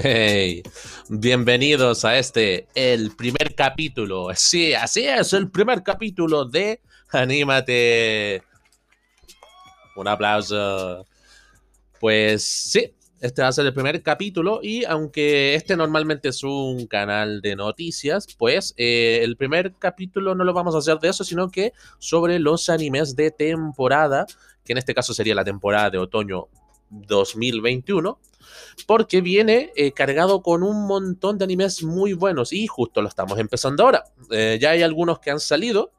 Hey, bienvenidos a este, el primer capítulo. Sí, así es, el primer capítulo de Anímate. Un aplauso. Pues sí, este va a ser el primer capítulo y aunque este normalmente es un canal de noticias, pues eh, el primer capítulo no lo vamos a hacer de eso, sino que sobre los animes de temporada, que en este caso sería la temporada de otoño 2021 porque viene eh, cargado con un montón de animes muy buenos y justo lo estamos empezando ahora. Eh, ya hay algunos que han salido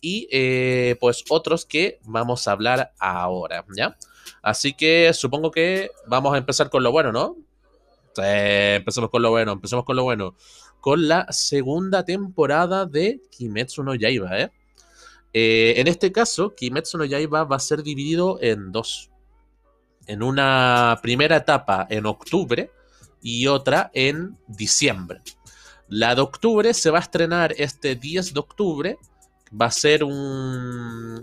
y eh, pues otros que vamos a hablar ahora, ¿ya? Así que supongo que vamos a empezar con lo bueno, ¿no? empecemos con lo bueno, empecemos con lo bueno. Con la segunda temporada de Kimetsu no Yaiba, en este caso, Kimetsu no Yaiba va a ser dividido en dos en una primera etapa en octubre y otra en diciembre. La de octubre se va a estrenar este 10 de octubre. Va a ser un.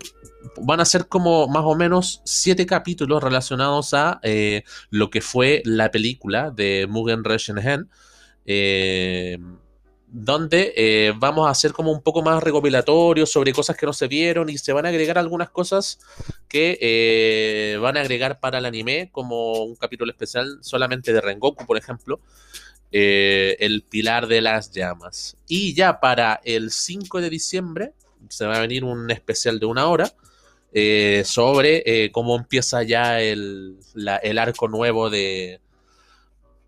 Van a ser como más o menos siete capítulos relacionados a eh, lo que fue la película de Mugen Reshenhen. Eh, donde eh, vamos a hacer como un poco más recopilatorio sobre cosas que no se vieron y se van a agregar algunas cosas que eh, van a agregar para el anime, como un capítulo especial solamente de Rengoku, por ejemplo, eh, el pilar de las llamas. Y ya para el 5 de diciembre se va a venir un especial de una hora. sobre cómo empieza ya el arco nuevo de,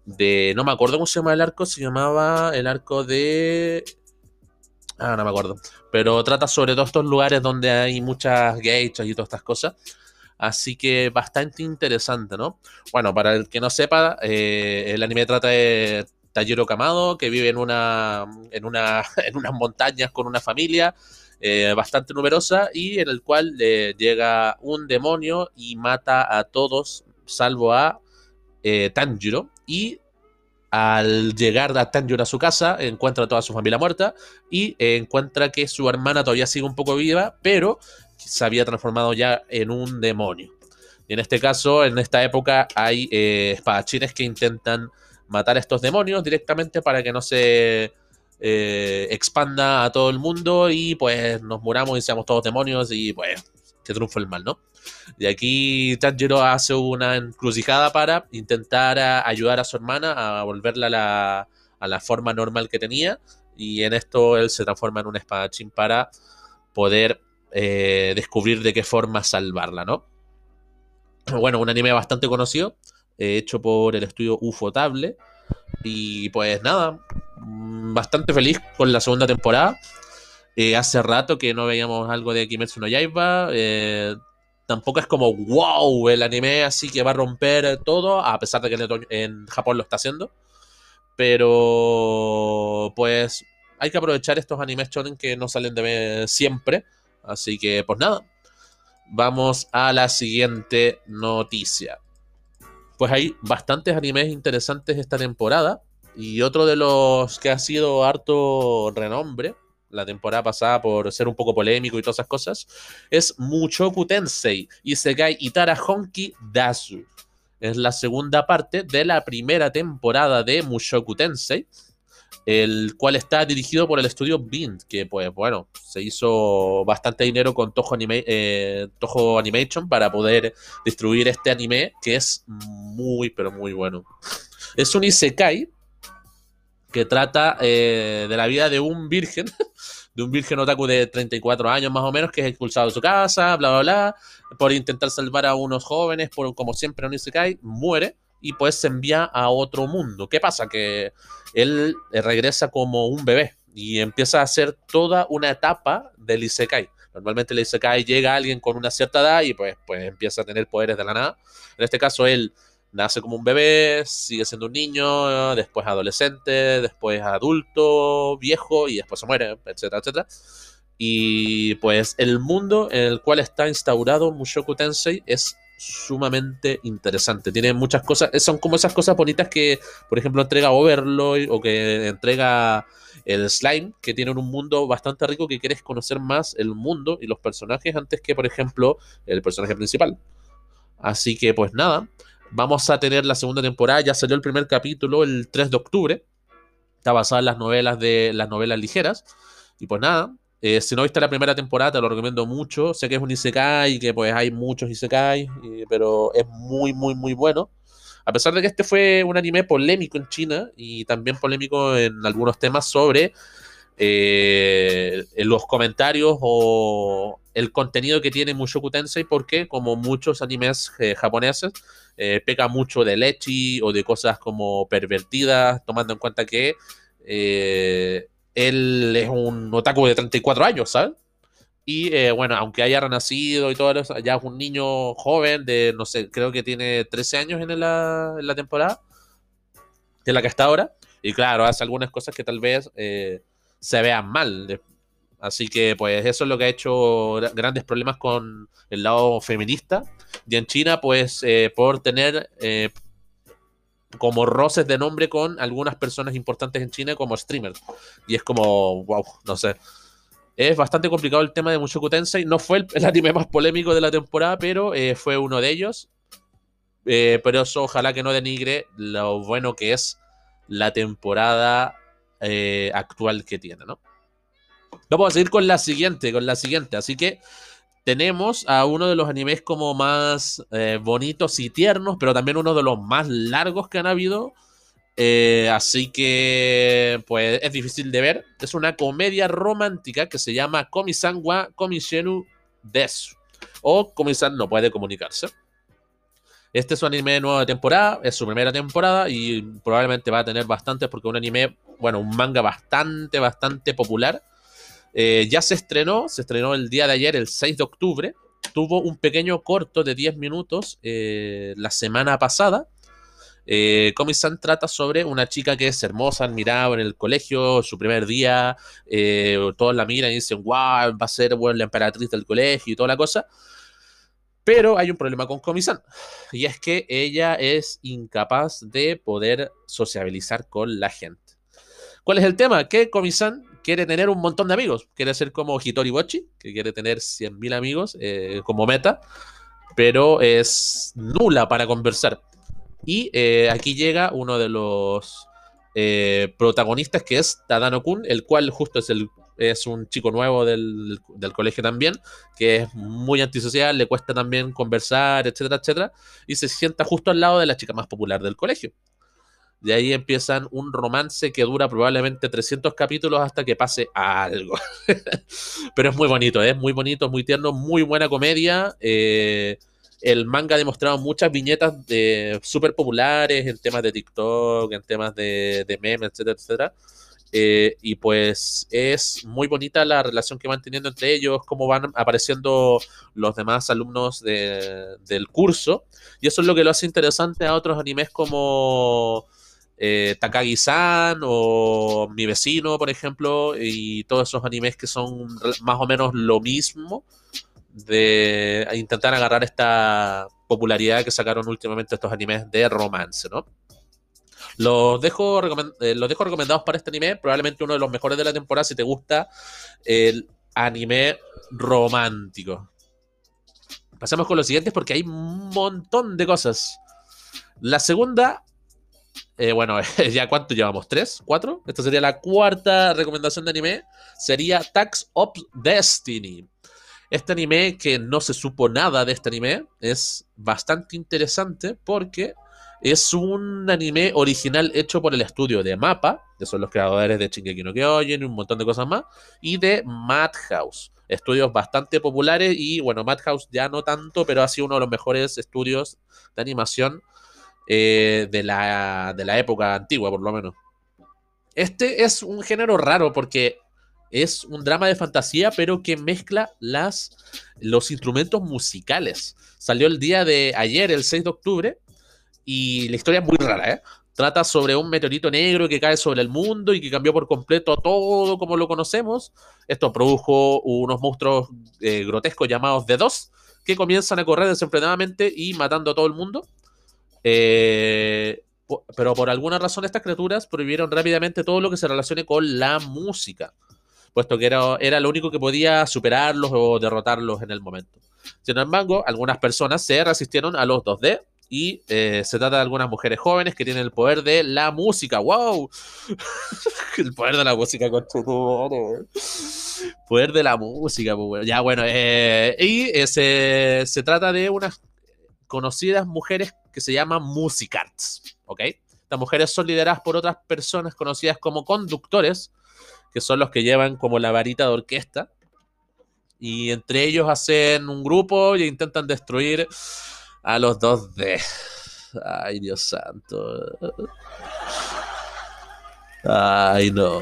de. No me acuerdo cómo se llama el arco, se llamaba el arco de. Ah, no me acuerdo. Pero trata sobre todos estos lugares donde hay muchas gechas y todas estas cosas. Así que bastante interesante, ¿no? Bueno, para el que no sepa, eh, el anime trata de Tayero Kamado, que vive en una. en una. en unas montañas con una familia. Eh, bastante numerosa y en el cual le llega un demonio y mata a todos salvo a eh, Tanjiro y al llegar Tanjiro a su casa encuentra a toda su familia muerta y encuentra que su hermana todavía sigue un poco viva, pero se había transformado ya en un demonio. Y en este caso, en esta época, hay eh, espadachines que intentan matar a estos demonios directamente para que no se eh, expanda a todo el mundo y pues nos muramos y seamos todos demonios y pues que triunfe el mal, ¿no? Y aquí Tanjiro hace una encrucijada para intentar ayudar a su hermana a volverla a la, forma normal que tenía. Y en esto él se transforma en un espadachín para poder eh, descubrir de qué forma salvarla, ¿no? Bueno, un anime bastante conocido, eh, hecho por el estudio Ufotable. Y pues nada, mm, bastante feliz con la segunda temporada. Eh, hace rato que no veíamos algo de Kimetsu no Yaiba tampoco es como wow el anime así que va a romper todo, a pesar de que en, Japón lo está haciendo. Pero pues hay que aprovechar estos animes shonen que no salen de siempre. Así que pues nada, vamos a la siguiente noticia. Pues hay bastantes animes interesantes esta temporada. Y otro de los que ha sido harto renombre la temporada pasada por ser un poco polémico y todas esas cosas, es Muchoku Tensei Isekai Itara Honki Dasu. Es la segunda parte de la primera temporada de Mushoku Tensei, el cual está dirigido por el estudio Bind, que pues bueno, se hizo bastante dinero con Toho, eh, Toho Animation para poder distribuir este anime que es muy pero muy bueno. Es un Isekai que trata eh, de la vida de un virgen, de un virgen otaku de 34 años más o menos, que es expulsado de su casa, bla, bla, bla, por intentar salvar a unos jóvenes, por, como siempre en Isekai, muere y pues se envía a otro mundo. ¿Qué pasa? Que él eh, regresa como un bebé y empieza a hacer toda una etapa del Isekai. Normalmente el Isekai llega a alguien con una cierta edad y pues, pues empieza a tener poderes de la nada. En este caso él nace como un bebé, sigue siendo un niño, después adolescente, después adulto, viejo y después se muere, etcétera, etcétera. Y pues el mundo en el cual está instaurado Mushoku Tensei es sumamente interesante. Tiene muchas cosas, son como esas cosas bonitas que, por ejemplo, entrega Overlord o que entrega el Slime, que tienen un mundo bastante rico que quieres conocer más el mundo y los personajes antes que, por ejemplo, el personaje principal. Así que, pues nada, vamos a tener la segunda temporada. Ya salió el primer capítulo el 3 de octubre. Está basada en las novelas de las novelas ligeras. Y pues nada, eh, si no viste la primera temporada, te lo recomiendo mucho. Sé que es un Isekai y que pues hay muchos Isekai, pero es muy, muy, muy bueno. A pesar de que este fue un anime polémico en China y también polémico en algunos temas sobre eh, los comentarios o el contenido que tiene Mushoku Tensei, porque como muchos animes eh, japoneses, peca mucho de lechi o de cosas como pervertidas, tomando en cuenta que él es un otaku de 34 años, ¿sabes? Y eh, bueno, aunque haya renacido y todo eso, ya es un niño joven de, no sé, creo que tiene 13 años en la, en la temporada, de la que está ahora. Y claro, hace algunas cosas que tal vez eh, se vean mal. Así que pues eso es lo que ha hecho grandes problemas con el lado feminista. Y en China, pues eh, por tener como roces de nombre con algunas personas importantes en China como streamers. Y es como, wow, no sé. Es bastante complicado el tema de Mushoku Tensei. No fue el, anime más polémico de la temporada, pero eh, fue uno de ellos. Eh, pero eso ojalá que no denigre lo bueno que es la temporada eh, actual que tiene, ¿no? Vamos a seguir con la siguiente, con la siguiente. Así que tenemos a uno de los animes como más eh, bonitos y tiernos, pero también uno de los más largos que han habido. Eh, así que, pues, es difícil de ver. Es una comedia romántica que se llama Komi-san wa Komishenu Desu. O Komi-san no puede comunicarse. Este es un anime de nueva temporada, es su primera temporada y probablemente va a tener bastantes porque es un anime, bueno, un manga bastante, bastante popular eh, ya se estrenó, se estrenó el día de ayer, el 6 de octubre. Tuvo un pequeño corto de 10 minutos eh, la semana pasada. Eh, Comic-San trata sobre una chica que es hermosa, admirada en el colegio, su primer día, eh, todos la miran y dicen, wow, va a ser la emperatriz del colegio y toda la cosa. Pero hay un problema con Comic-San, y es que ella es incapaz de poder sociabilizar con la gente. ¿Cuál es el tema? Que Comic-San quiere tener un montón de amigos. Quiere ser como Hitori Bochi, que quiere tener 100.000 amigos eh, como meta, pero es nula para conversar. Y eh, aquí llega uno de los eh, protagonistas, que es Tadano Kun, el cual justo es, el, es un chico nuevo del, del, colegio también, que es muy antisocial, le cuesta también conversar, etcétera, etcétera, y se sienta justo al lado de la chica más popular del colegio. De ahí empiezan un romance que dura probablemente 300 capítulos hasta que pase algo. Pero es muy bonito, es muy bonito, muy tierno, muy buena comedia. Eh, el manga ha demostrado muchas viñetas súper populares en temas de TikTok, en temas de, de memes, etcétera, etcétera. Eh, y pues es muy bonita la relación que van teniendo entre ellos, cómo van apareciendo los demás alumnos del curso. Y eso es lo que lo hace interesante a otros animes como eh, Takagi-san o Mi vecino, por ejemplo, y todos esos animes que son más o menos lo mismo de intentar agarrar esta popularidad que sacaron últimamente estos animes de romance, ¿no? Los dejo, eh, los dejo recomendados para este anime, probablemente uno de los mejores de la temporada si te gusta el anime romántico. Pasemos con los siguientes porque hay un montón de cosas. La segunda eh, bueno, ya cuánto llevamos, ¿tres? ¿Cuatro? Esta sería la cuarta recomendación de anime. Sería Tax of Destiny. Este anime que no se supo nada de este anime es bastante interesante porque es un anime original hecho por el estudio de Mapa, que son los creadores de Shingeki no Kyojin y un montón de cosas más, y de Madhouse. Estudios bastante populares y bueno, Madhouse ya no tanto, pero ha sido uno de los mejores estudios de animación eh, de, la, de la época antigua, por lo menos. Este es un género raro porque es un drama de fantasía, pero que mezcla las, los instrumentos musicales. Salió el día de ayer, el 6 de octubre, y la historia es muy rara, ¿eh? Trata sobre un meteorito negro que cae sobre el mundo y que cambió por completo todo como lo conocemos. Esto produjo unos monstruos eh, grotescos llamados The Dos, que comienzan a correr desenfrenadamente y matando a todo el mundo. Eh, pero por alguna razón estas criaturas prohibieron rápidamente todo lo que se relacione con la música, puesto que era, era lo único que podía superarlos o derrotarlos en el momento. Sin embargo, algunas personas se resistieron a los 2D Y eh, se trata de algunas mujeres jóvenes que tienen el poder de la música. ¡Wow! el poder de la música, con Poder de la música, pues, Ya, bueno. Eh, y se, se, trata de unas conocidas mujeres que se llaman musicards. ¿Ok? Estas mujeres son lideradas por otras personas conocidas como conductores, que son los que llevan como la varita de orquesta. Y entre ellos hacen un grupo y intentan destruir a los 2D. Ay, Dios santo. Ay, no.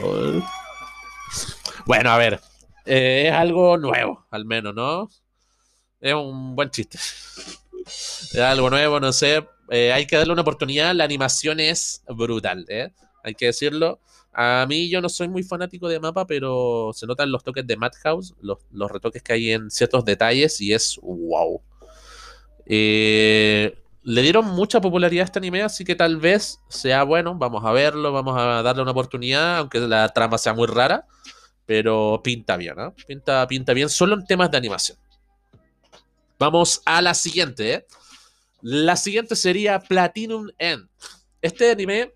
Bueno, a ver. Eh, es algo nuevo, al menos, ¿no? Es un buen chiste. Algo nuevo, no sé. Eh, hay que darle una oportunidad. La animación es brutal, ¿eh? Hay que decirlo. A mí yo no soy muy fanático de mapa, pero se notan los toques de Madhouse, los, los retoques que hay en ciertos detalles y es wow. Eh, le dieron mucha popularidad a este anime, así que tal vez sea bueno. Vamos a verlo, vamos a darle una oportunidad, aunque la trama sea muy rara. Pero pinta bien, ¿no? Pinta, pinta bien, solo en temas de animación. Vamos a la siguiente. La siguiente sería Platinum End. Este anime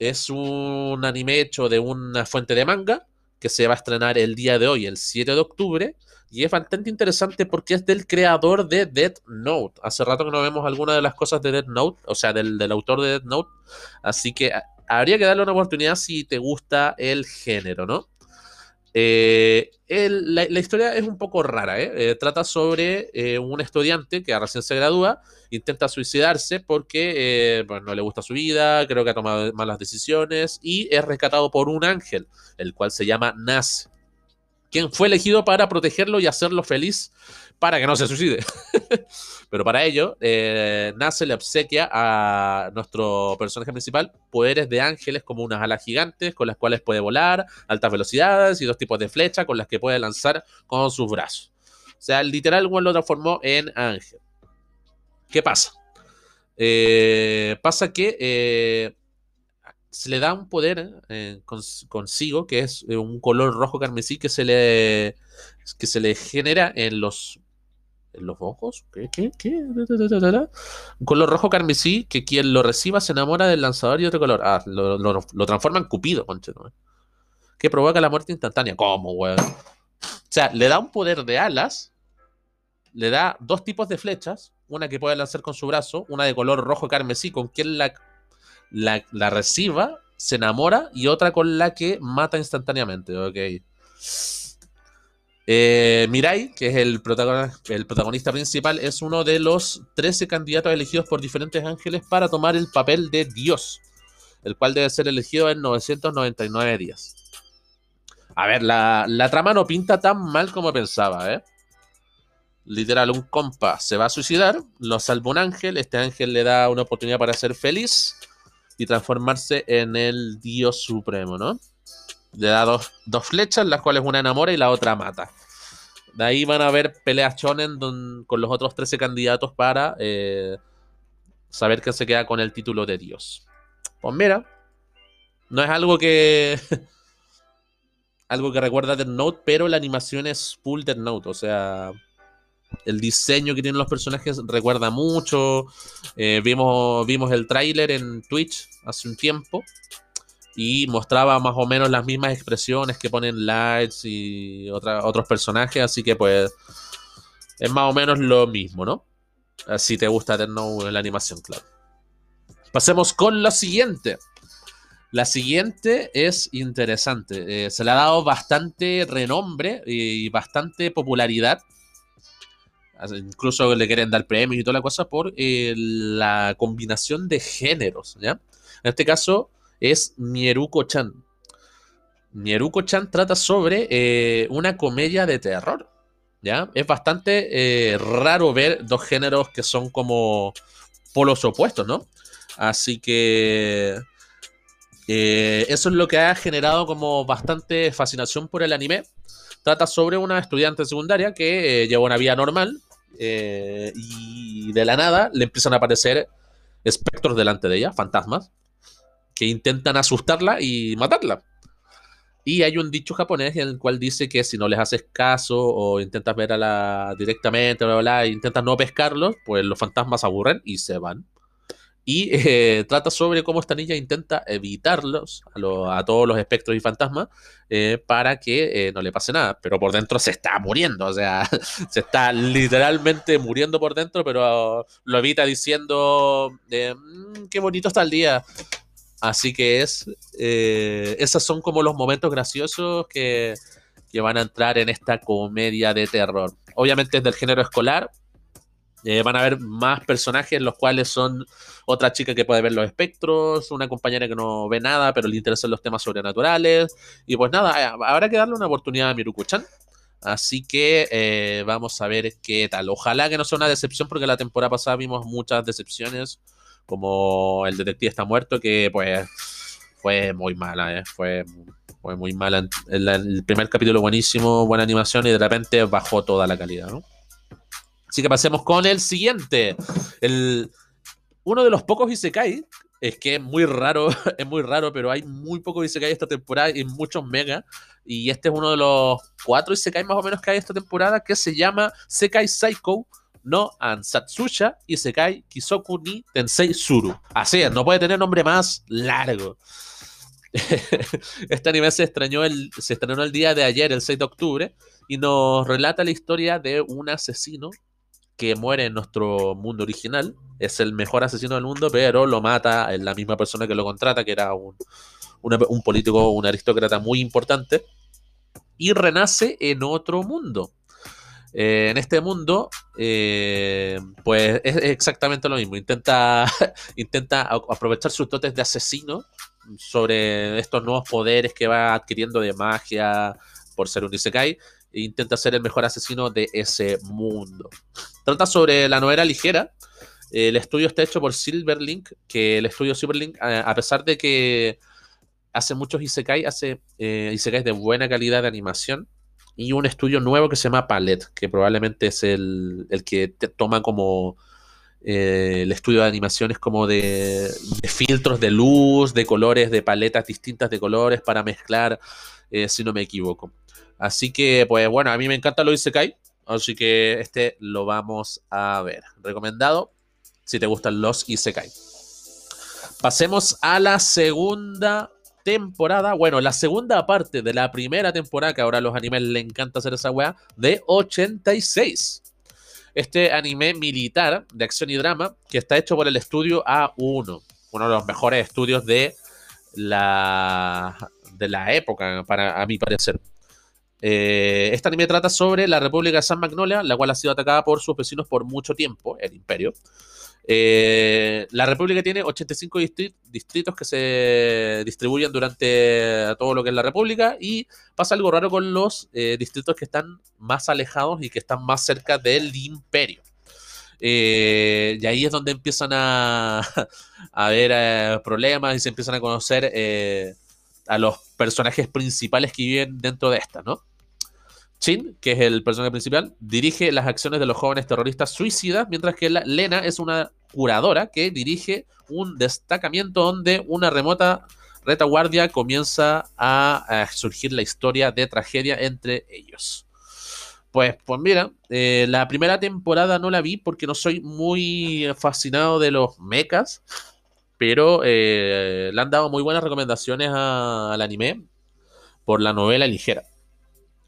es un anime hecho de una fuente de manga que se va a estrenar el día de hoy, el 7 de octubre. Y es bastante interesante porque es del creador de Death Note. Hace rato que no vemos alguna de las cosas de Death Note, o sea, del, autor de Death Note. Así que habría que darle una oportunidad si te gusta el género, ¿no? Eh, la, historia es un poco rara, ¿eh? Eh, trata sobre un estudiante que recién se gradúa, intenta suicidarse porque pues, no le gusta su vida, creo que ha tomado malas decisiones y es rescatado por un ángel, el cual se llama Nas quien fue elegido para protegerlo y hacerlo feliz para que no se suicide. Pero para ello, eh, Nace le obsequia a nuestro personaje principal poderes de ángeles como unas alas gigantes con las cuales puede volar, altas velocidades y dos tipos de flecha con las que puede lanzar con sus brazos. O sea, literal, igual lo transformó en ángel. ¿Qué pasa? Eh, pasa que eh, se le da un poder consigo, que es un color rojo carmesí que se le, que se le genera en los, en los ojos. ¿Qué? ¿Qué? ¿Qué? Un color rojo carmesí que quien lo reciba se enamora del lanzador y otro color. Ah, lo, lo, transforma en Cupido, conche, Que provoca la muerte instantánea. ¿Cómo, weón? O sea, le da un poder de alas, le da dos tipos de flechas, una que puede lanzar con su brazo, una de color rojo carmesí, con quien la la, reciba, se enamora y otra con la que mata instantáneamente. Ok. Eh, Mirai, que es el protagonista, principal, es uno de los 13 candidatos elegidos por diferentes ángeles para tomar el papel de Dios, el cual debe ser elegido en 999 días. A ver, la, la trama no pinta tan mal como pensaba, ¿eh? Literal, un compa se va a suicidar, lo salva un ángel, este ángel le da una oportunidad para ser feliz y transformarse en el dios supremo, ¿no? Le da dos, flechas, las cuales una enamora y la otra mata. De ahí van a haber peleas chonen con los otros 13 candidatos para eh, saber quién se queda con el título de dios. Pues mira, no es algo que... algo que recuerda a Death Note, pero la animación es full Death Note, o sea el diseño que tienen los personajes recuerda mucho. Eh, vimos, vimos el tráiler en Twitch hace un tiempo y mostraba más o menos las mismas expresiones que ponen Lights y otros personajes, así que pues es más o menos lo mismo, ¿no? Si te gusta en la animación, claro. Pasemos con la siguiente. La siguiente es interesante. Eh, se le ha dado bastante renombre y bastante popularidad Incluso le quieren dar premios y toda la cosa por eh, la combinación de géneros, ¿ya? En este caso es Mieruko-chan. Mieruko-chan trata sobre eh, una comedia de terror, ¿ya? Es bastante eh, raro ver dos géneros que son como polos opuestos, ¿no? Así que... eso es lo que ha generado como bastante fascinación por el anime. Trata sobre una estudiante secundaria que lleva una vida normal, eh, y de la nada le empiezan a aparecer espectros delante de ella, fantasmas, que intentan asustarla y matarla. Y hay un dicho japonés en el cual dice que si no les haces caso o intentas ver a la directamente, bla, bla, e intentas no pescarlos, pues los fantasmas aburren y se van. y eh, trata sobre cómo esta niña intenta evitarlos a, todos los espectros y fantasmas eh, para que eh, no le pase nada, pero por dentro se está muriendo, o sea, se está literalmente muriendo por dentro, pero lo evita diciendo, mm, qué bonito está el día. Así que es, esos son como los momentos graciosos que, que van a entrar en esta comedia de terror. Obviamente es del género escolar, eh, van a haber más personajes, los cuales son otra chica que puede ver los espectros, una compañera que no ve nada, pero le interesan los temas sobrenaturales. Y pues nada, eh, habrá que darle una oportunidad a Miruku-chan. Así que eh, vamos a ver qué tal. Ojalá que no sea una decepción, porque la temporada pasada vimos muchas decepciones, como el detective está muerto, que pues fue muy mala, fue, fue muy mala. El, el primer capítulo buenísimo, buena animación, y de repente bajó toda la calidad, ¿no? Así que pasemos con el siguiente. El, uno de los pocos Isekai, es que es muy raro, es muy raro, pero hay muy pocos Isekai esta temporada y muchos mega. Y este es uno de los cuatro Isekai más o menos que hay esta temporada, que se llama Sekai Psycho no Ansatsuya Isekai Kisoku ni Tensei Suru. Así es, no puede tener nombre más largo. este anime se, el, se estrenó el día de ayer, el 6 de octubre, y nos relata la historia de un asesino que muere en nuestro mundo original. Es el mejor asesino del mundo, pero lo mata la misma persona que lo contrata, que era un, un político, un aristócrata muy importante. Y renace en otro mundo. Eh, en este mundo, eh, pues es exactamente lo mismo. Intenta, intenta aprovechar sus dotes de asesino sobre estos nuevos poderes que va adquiriendo de magia por ser un Isekai intenta ser el mejor asesino de ese mundo. Trata sobre la novela ligera. El estudio está hecho por Silverlink, que el estudio Silverlink, a pesar de que hace muchos Isekai, hace eh, de buena calidad de animación. Y un estudio nuevo que se llama Palette, que probablemente es el, que toma como eh, el estudio de animaciones como de, de, filtros de luz, de colores, de paletas distintas de colores para mezclar, eh, si no me equivoco. Así que, pues bueno, a mí me encanta lo Isekai. Así que este lo vamos a ver. Recomendado si te gustan los Isekai. Pasemos a la segunda temporada. Bueno, la segunda parte de la primera temporada, que ahora a los animes le encanta hacer esa weá, de 86. Este anime militar de acción y drama que está hecho por el estudio A1, uno de los mejores estudios de la, de la época, para, a mi parecer. Eh, este anime trata sobre la República de San Magnolia, la cual ha sido atacada por sus vecinos por mucho tiempo, el Imperio. Eh, la República tiene 85 distritos que se distribuyen durante todo lo que es la República y pasa algo raro con los eh, distritos que están más alejados y que están más cerca del Imperio. y ahí es donde empiezan a, a haber problemas y se empiezan a conocer a los personajes principales que viven dentro de esta, ¿no? Chin, que es el personaje principal, dirige las acciones de los jóvenes terroristas suicidas, mientras que Lena es una curadora que dirige un destacamiento donde una remota retaguardia comienza a, surgir la historia de tragedia entre ellos. Pues, pues mira, eh, la primera temporada no la vi porque no soy muy fascinado de los mechas, pero eh, le han dado muy buenas recomendaciones al anime por la novela ligera.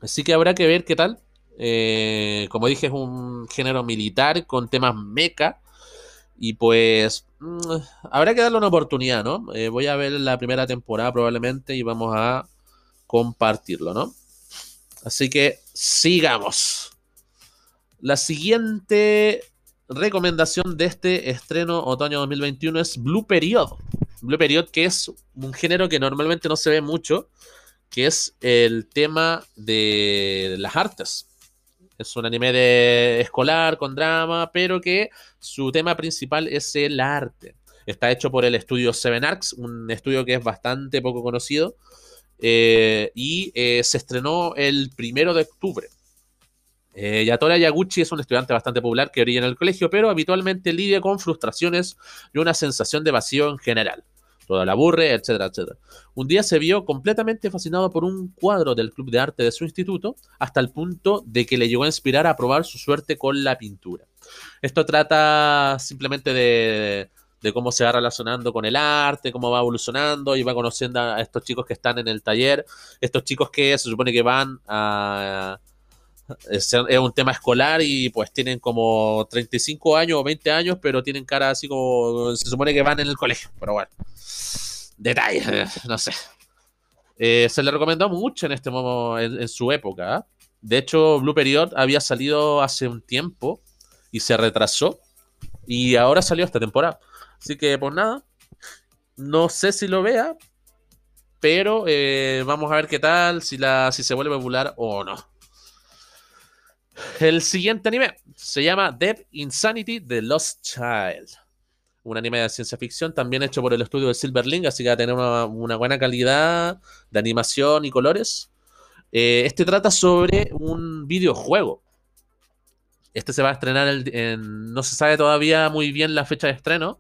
Así que habrá que ver qué tal. Eh, como dije, es un género militar con temas mecha. Y pues mm, habrá que darle una oportunidad, ¿no? Eh, voy a ver la primera temporada probablemente y vamos a compartirlo, ¿no? Así que sigamos. La siguiente recomendación de este estreno otoño 2021 es Blue Period. Blue Period, que es un género que normalmente no se ve mucho que es el tema de las artes. Es un anime de escolar con drama, pero que su tema principal es el arte. Está hecho por el estudio Seven Arcs, un estudio que es bastante poco conocido. Eh, y eh, se estrenó el primero de octubre. Eh, Yatora Yaguchi es un estudiante bastante popular que brilla en el colegio, pero habitualmente lidia con frustraciones y una sensación de vacío en general toda la aburre, etcétera, etcétera. Un día se vio completamente fascinado por un cuadro del club de arte de su instituto, hasta el punto de que le llegó a inspirar a probar su suerte con la pintura. Esto trata simplemente de, de cómo se va relacionando con el arte, cómo va evolucionando y va conociendo a estos chicos que están en el taller, estos chicos que se supone que van a... Es, un tema escolar y pues tienen como 35 años o 20 años, pero tienen cara así como... Se supone que van en el colegio, pero bueno. Detalles, no sé. Eh, se le recomendó mucho en este momento, en, su época. ¿ah? De hecho, Blue Period había salido hace un tiempo y se retrasó. Y ahora salió esta temporada. Así que, pues nada. No sé si lo vea. Pero eh, vamos a ver qué tal, si, la, si se vuelve popular o no. El siguiente anime se llama Dead Insanity The Lost Child. Un anime de ciencia ficción también hecho por el estudio de Silverling, así que va a tener una, buena calidad de animación y colores. Eh, este trata sobre un videojuego este se va a estrenar en, no se sabe todavía muy bien la fecha de estreno.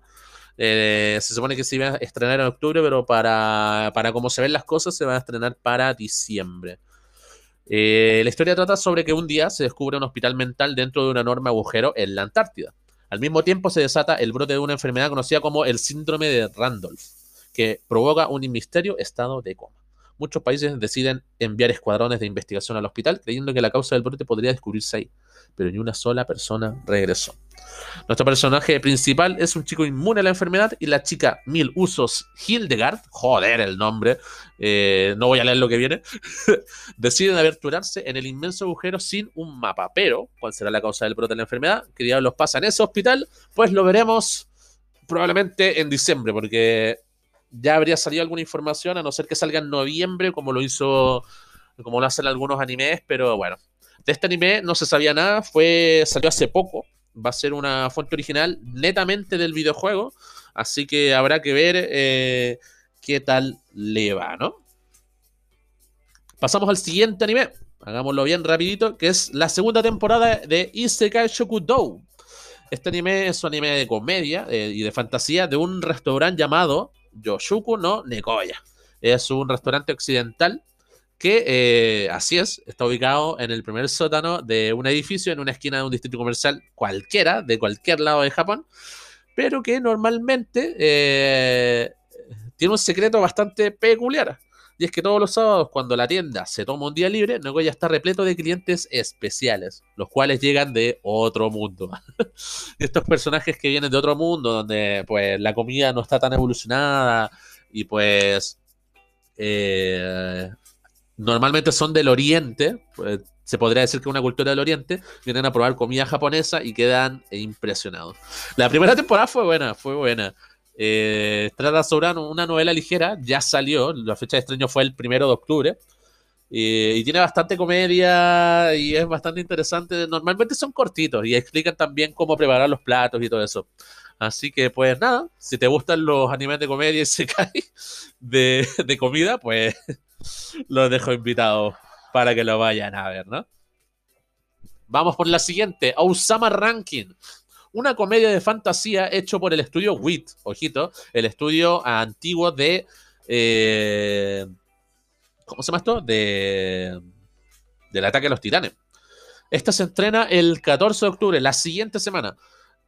Eh, se supone que se iba a estrenar en octubre, pero para, para cómo se ven las cosas, se va a estrenar para diciembre. Eh, la historia trata sobre que un día se descubre un hospital mental dentro de un enorme agujero en la Antártida. Al mismo tiempo se desata el brote de una enfermedad conocida como el síndrome de Randolph, que provoca un misterio estado de coma. Muchos países deciden enviar escuadrones de investigación al hospital creyendo que la causa del brote podría descubrirse ahí pero ni una sola persona regresó. Nuestro personaje principal es un chico inmune a la enfermedad y la chica Mil Usos Hildegard, joder el nombre, eh, no voy a leer lo que viene, deciden aventurarse en el inmenso agujero sin un mapa. Pero, ¿cuál será la causa del brote de la enfermedad? ¿Qué diablos pasa en ese hospital? Pues lo veremos probablemente en diciembre, porque ya habría salido alguna información, a no ser que salga en noviembre, como lo hizo, como lo hacen algunos animes, pero bueno, de este anime no se sabía nada, fue salió hace poco, va a ser una fuente original netamente del videojuego, así que habrá que ver eh, qué tal le va, ¿no? Pasamos al siguiente anime, hagámoslo bien rapidito, que es la segunda temporada de Isekai Shokudou. Este anime es un anime de comedia eh, y de fantasía de un restaurante llamado Yoshuku no Nekoya. Es un restaurante occidental que eh, así es, está ubicado en el primer sótano de un edificio en una esquina de un distrito comercial cualquiera, de cualquier lado de Japón, pero que normalmente eh, tiene un secreto bastante peculiar. Y es que todos los sábados, cuando la tienda se toma un día libre, ya está repleto de clientes especiales, los cuales llegan de otro mundo. Estos personajes que vienen de otro mundo, donde pues la comida no está tan evolucionada y pues eh, normalmente son del oriente, pues, se podría decir que una cultura del oriente, vienen a probar comida japonesa y quedan impresionados. La primera temporada fue buena, fue buena. Eh, trata sobre una novela ligera, ya salió, la fecha de estreno fue el primero de octubre. y tiene bastante comedia y es bastante interesante. Normalmente son cortitos y explican también cómo preparar los platos y todo eso. Así que, pues nada, si te gustan los animes de comedia y se cae de comida, pues los dejo invitados para que lo vayan a ver, ¿no? Vamos por la siguiente, Osama Ranking. Una comedia de fantasía hecho por el estudio WIT, ojito, el estudio antiguo de... Eh, ¿Cómo se llama esto? De... Del ataque a los titanes. Esta se entrena el 14 de octubre, la siguiente semana.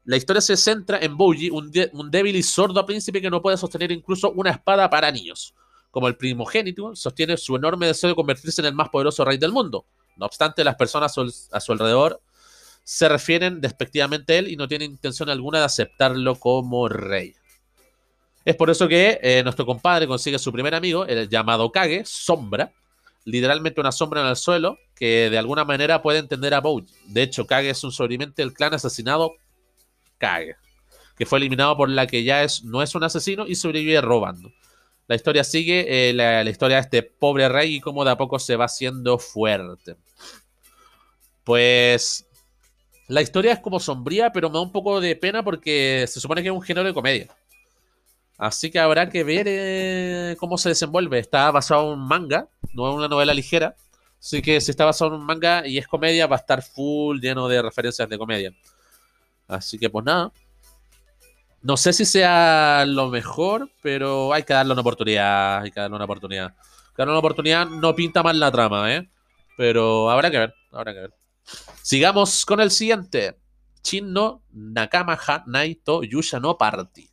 La historia se centra en Bougie, un, un débil y sordo príncipe que no puede sostener incluso una espada para niños como el primogénito, sostiene su enorme deseo de convertirse en el más poderoso rey del mundo. No obstante, las personas a su alrededor se refieren despectivamente a él y no tienen intención alguna de aceptarlo como rey. Es por eso que eh, nuestro compadre consigue su primer amigo, el llamado Kage, Sombra, literalmente una sombra en el suelo, que de alguna manera puede entender a Bowie. De hecho, Kage es un sobreviviente del clan asesinado Kage, que fue eliminado por la que ya es, no es un asesino y sobrevive robando. La historia sigue eh, la, historia de este pobre rey y cómo de a poco se va haciendo fuerte. Pues la historia es como sombría, pero me da un poco de pena porque se supone que es un género de comedia. Así que habrá que ver eh, cómo se desenvuelve. Está basado en un manga, no en una novela ligera. Así que si está basado en un manga y es comedia, va a estar full lleno de referencias de comedia. Así que pues nada, no sé si sea lo mejor, pero hay que darle una oportunidad. Hay que darle una oportunidad. Darle una oportunidad no pinta mal la trama, ¿eh? Pero habrá que ver, habrá que ver. Sigamos con el siguiente. Chin no Nakama Naito Yusha no Party.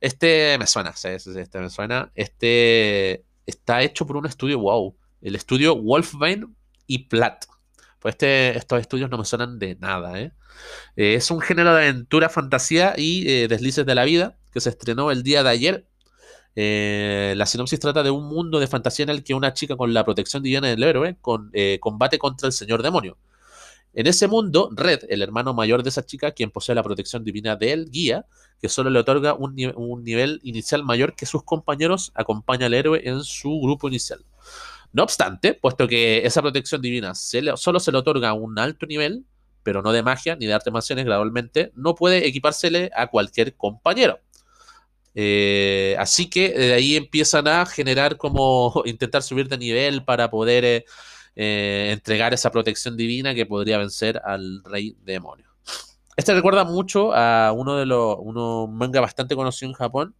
Este me suena, sí, sí, este me suena. Este está hecho por un estudio wow. El estudio Wolfbane y Platt. Pues este, estos estudios no me suenan de nada, ¿eh? Eh, es un género de aventura, fantasía y eh, deslices de la vida que se estrenó el día de ayer. la sinopsis trata de un mundo de fantasía en el que una chica con la protección divina del héroe con, combate contra el señor demonio. En ese mundo, Red, el hermano mayor de esa chica, quien posee la protección divina del guía, que solo le otorga un nivel inicial mayor que sus compañeros, acompaña al héroe en su grupo inicial. No obstante, puesto que esa protección divina solo se le otorga a un alto nivel, pero no de magia ni de artes marciales gradualmente, no puede equipársele a cualquier compañero. Eh, así que de ahí empiezan a generar como intentar subir de nivel para poder eh, eh, entregar esa protección divina que podría vencer al rey demonio. Este recuerda mucho a uno de los uno manga bastante conocido en Japón,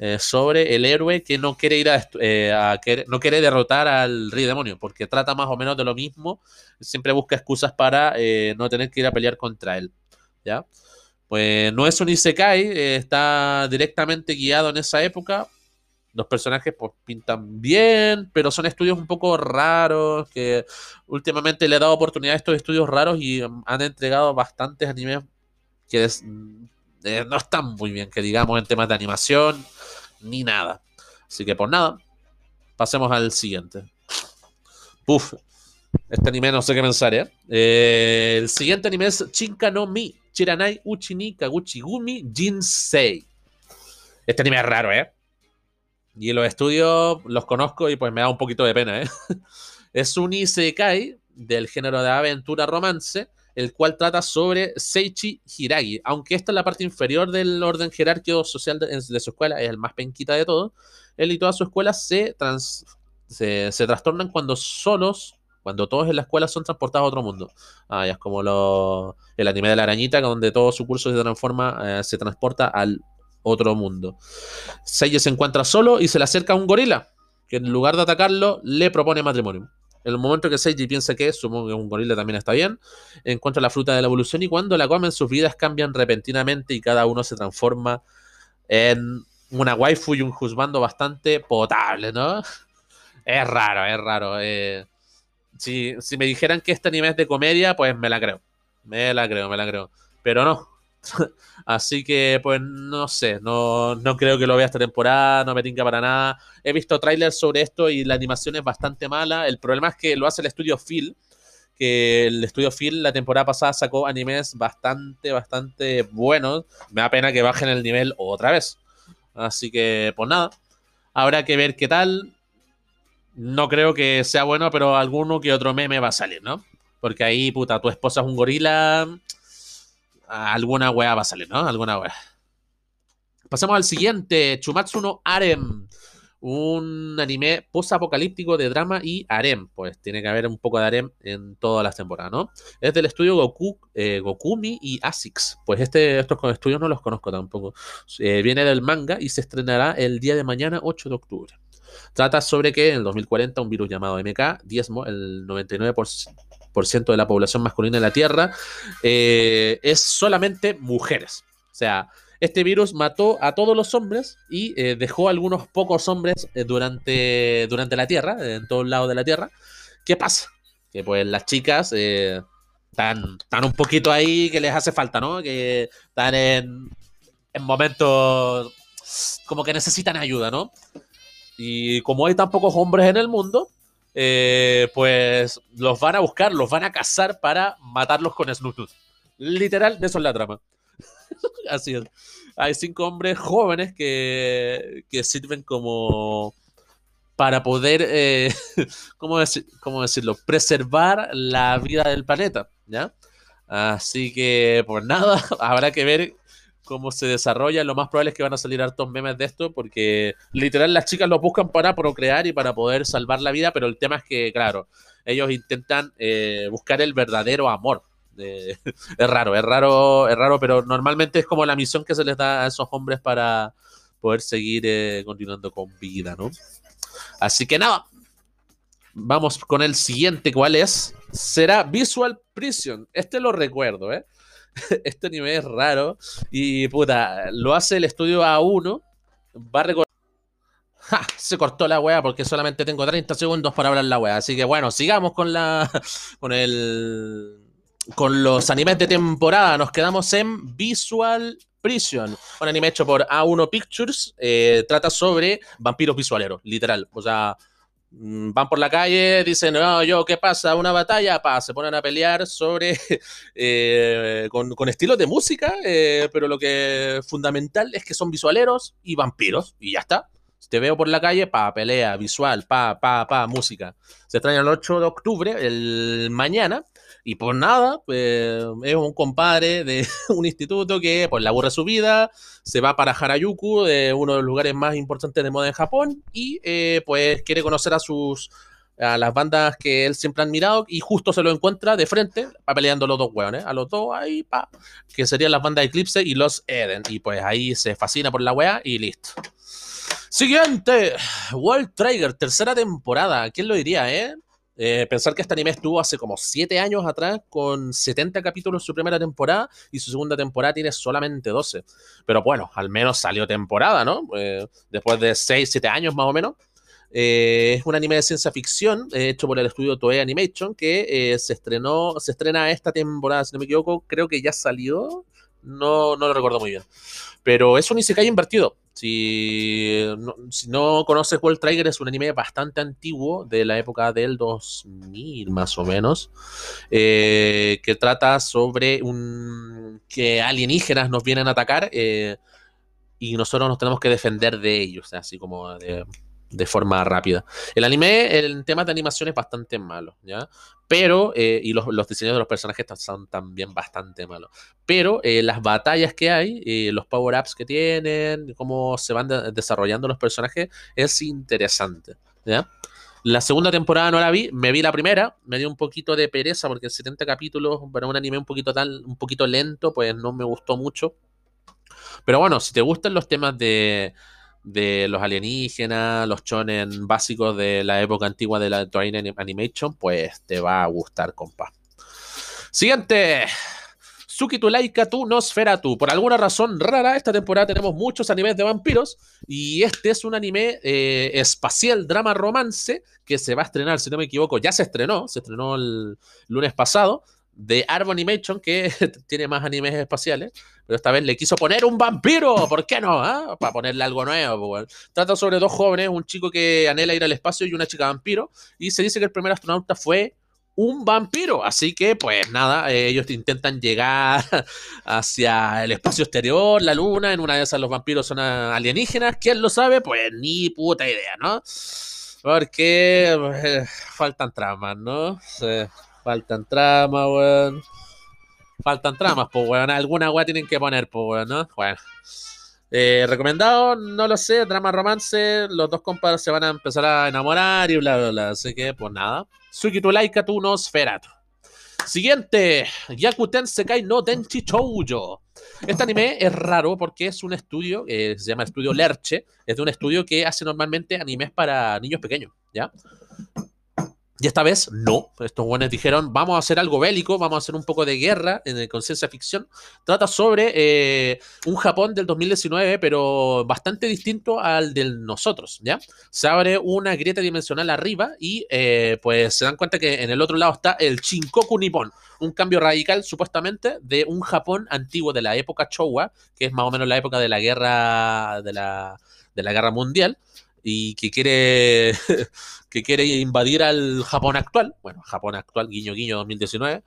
eh, sobre el héroe que no quiere ir a, eh, no quiere derrotar al rey demonio, porque trata más o menos de lo mismo, siempre busca excusas para eh, no tener que ir a pelear contra él, ¿ya? Pues no es un Isekai, está directamente guiado en esa época. Los personajes pues, pintan bien, pero son estudios un poco raros, que últimamente le he dado oportunidad a estos estudios raros y han entregado bastantes animes que no están muy bien, que digamos, en temas de animación ni nada. Así que por nada, pasemos al siguiente. Puf, este anime no sé qué pensar, ¿eh? ¿eh? el siguiente anime es Chinka no Mi, Chiranai Uchini Kaguchi Gumi Jinsei. Este anime es raro, ¿eh? Y los estudios los conozco y pues me da un poquito de pena, ¿eh? es un Isekai del género de aventura romance el cual trata sobre Seichi Hiragi. Aunque esta es la parte inferior del orden jerárquico social de, su escuela, es el más penquita de todo, él y toda su escuela se, se, trastornan cuando solos, cuando todos en la escuela son transportados a otro mundo. Ah, ya es como lo, el anime de la arañita, donde todo su curso se transforma, eh, se transporta al otro mundo. Seichi se encuentra solo y se le acerca a un gorila, que en lugar de atacarlo, le propone matrimonio. En el momento que Seiji piensa que, supongo que un gorila también está bien, encuentra la fruta de la evolución y cuando la comen sus vidas cambian repentinamente y cada uno se transforma en una waifu y un juzgando bastante potable, ¿no? Es raro, es raro. Eh. si, si me dijeran que este anime es de comedia, pues me la creo. Me la creo, me la creo. Pero no, Así que, pues, no sé, no, no, creo que lo vea esta temporada, no me tinca para nada. He visto trailers sobre esto y la animación es bastante mala. El problema es que lo hace el estudio Phil, que el estudio Phil la temporada pasada sacó animes bastante, bastante buenos. Me da pena que bajen el nivel otra vez. Así que, pues nada, habrá que ver qué tal. No creo que sea bueno, pero alguno que otro meme va a salir, ¿no? Porque ahí, puta, tu esposa es un gorila alguna weá va a salir, ¿no? Alguna weá. Pasemos al siguiente, Chumatsu no Arem. Un anime post-apocalíptico de drama y harem. Pues tiene que haber un poco de harem en todas las temporadas, ¿no? Es del estudio Goku, eh, Gokumi y ASICS. Pues este, estos estudios no los conozco tampoco. Eh, viene del manga y se estrenará el día de mañana, 8 de octubre. Trata sobre que en el 2040 un virus llamado MK, diezmo, el 99% de la población masculina de la Tierra, eh, es solamente mujeres. O sea, este virus mató a todos los hombres y eh, dejó a algunos pocos hombres eh, durante, durante la Tierra, en todos lados de la Tierra. ¿Qué pasa? Que pues las chicas están, están un poquito ahí que les hace falta, ¿no? Que están en, en momentos como que necesitan ayuda, ¿no? Y como hay tan pocos hombres en el mundo, eh, pues los van a buscar, los van a cazar para matarlos con Snoop Literal, de eso es la trama. Así es. Hay cinco hombres jóvenes que, que sirven como para poder, eh, ¿cómo, ¿cómo, decirlo? Preservar la vida del planeta, ¿ya? Así que, pues nada, habrá que ver cómo se desarrolla, lo más probable es que van a salir hartos memes de esto, porque literal las chicas lo buscan para procrear y para poder salvar la vida, pero el tema es que, claro, ellos intentan eh, buscar el verdadero amor. es raro, es raro, es raro, pero normalmente es como la misión que se les da a esos hombres para poder seguir eh, continuando con vida, ¿no? Así que nada, vamos con el siguiente, ¿cuál es? Será Visual Prison. Este lo recuerdo, ¿eh? este anime es raro y puta, lo hace el estudio A1 va a recordar. ¡Ja! Se cortó la weá porque solamente tengo 30 segundos para hablar la weá. Así que bueno, sigamos con la. con el. Con los animes de temporada. Nos quedamos en Visual Prison. Un anime hecho por A1 Pictures. Eh, trata sobre vampiros visualeros, literal. O sea, van por la calle, dicen, no, yo, ¿qué pasa? ¿Una batalla? Pa, se ponen a pelear sobre, eh, con, con, estilos de música, eh, pero lo que fundamental es que son visualeros y vampiros, y ya está. Te veo por la calle, pa, pelea, visual, pa, pa, pa, música. Se extraña el 8 de octubre, el mañana, y por nada, pues, es un compadre de un instituto que pues le aburre su vida, se va para Harajuku, eh, uno de los lugares más importantes de moda en Japón, y eh, pues quiere conocer a sus a las bandas que él siempre ha admirado y justo se lo encuentra de frente, va peleando los dos hueones, a los dos ahí, pa, que serían las bandas Eclipse y los Eden, y pues ahí se fascina por la wea y listo. Siguiente, World Trigger, tercera temporada. ¿Quién lo diría, eh? Eh? Pensar que este anime estuvo hace como 7 años atrás con 70 capítulos su primera temporada y su segunda temporada tiene solamente 12. Pero bueno, al menos salió temporada, ¿no? Eh, después de 6, 7 años más o menos. Eh, es un anime de ciencia ficción hecho por el estudio Toei Animation que se estrenó, se estrena esta temporada, si no me equivoco, creo que ya salió, no, no lo recuerdo muy bien. Pero es un Isekai invertido. Si no, si no conoces World Trigger, es un anime bastante antiguo, de la época del 2000 más o menos, eh, que trata sobre un que alienígenas nos vienen a atacar eh, y nosotros nos tenemos que defender de ellos, así como de, de forma rápida. El anime, en temas de animación es bastante malo, ¿ya? Pero, eh, y los, los, diseños de los personajes son también bastante malos. Pero eh, las batallas que hay, eh, los power-ups que tienen, cómo se van de desarrollando los personajes, es interesante, ¿ya? La segunda temporada no la vi, me vi la primera, me dio un poquito de pereza porque 70 capítulos para un anime un poquito tal, un poquito lento, pues no me gustó mucho. Pero bueno, si te gustan los temas de, de los alienígenas, los chonen básicos de la época antigua de la Toei Animation, pues te va a gustar, compa. Siguiente. Suki tu Laika tu Nosferatu. Por alguna razón rara, esta temporada tenemos muchos animes de vampiros. Y este es un anime eh, espacial, drama romance, que se va a estrenar, si no me equivoco, ya se estrenó, se estrenó el lunes pasado de Arbo Animation, que tiene más animes espaciales, pero esta vez le quiso poner un vampiro, ¿por qué no? ¿Ah? Para ponerle algo nuevo. Pues, Trata sobre dos jóvenes, un chico que anhela ir al espacio y una chica vampiro, y se dice que el primer astronauta fue un vampiro, así que pues nada, ellos intentan llegar hacia el espacio exterior, la luna, en una de esas los vampiros son alienígenas, ¿quién lo sabe? Pues ni puta idea, ¿no? Porque eh, faltan tramas, ¿no? Eh, Faltan tramas, weón. Faltan tramas, pues, weón. Alguna weón tienen que poner, pues, weón, ¿no? Bueno. Eh, recomendado, no lo sé, drama romance, los dos compadres se van a empezar a enamorar y bla, bla, bla. Así que, pues nada. Suki tu laika tu no sferato. Siguiente, Yakuten Sekai no Denchi Choujo. Este anime es raro porque es un estudio, eh, se llama Estudio Lerche, es de un estudio que hace normalmente animes para niños pequeños, ¿ya? Y esta vez no. Estos buenos dijeron, vamos a hacer algo bélico, vamos a hacer un poco de guerra en el conciencia ficción. Trata sobre eh, un Japón del 2019, pero bastante distinto al del nosotros, ¿ya? Se abre una grieta dimensional arriba y eh, pues se dan cuenta que en el otro lado está el Shinkoku Nippon, un cambio radical supuestamente de un Japón antiguo de la época Showa, que es más o menos la época de la guerra de la, de la guerra mundial y que quiere, que quiere invadir al Japón actual, bueno, Japón actual, guiño guiño 2019,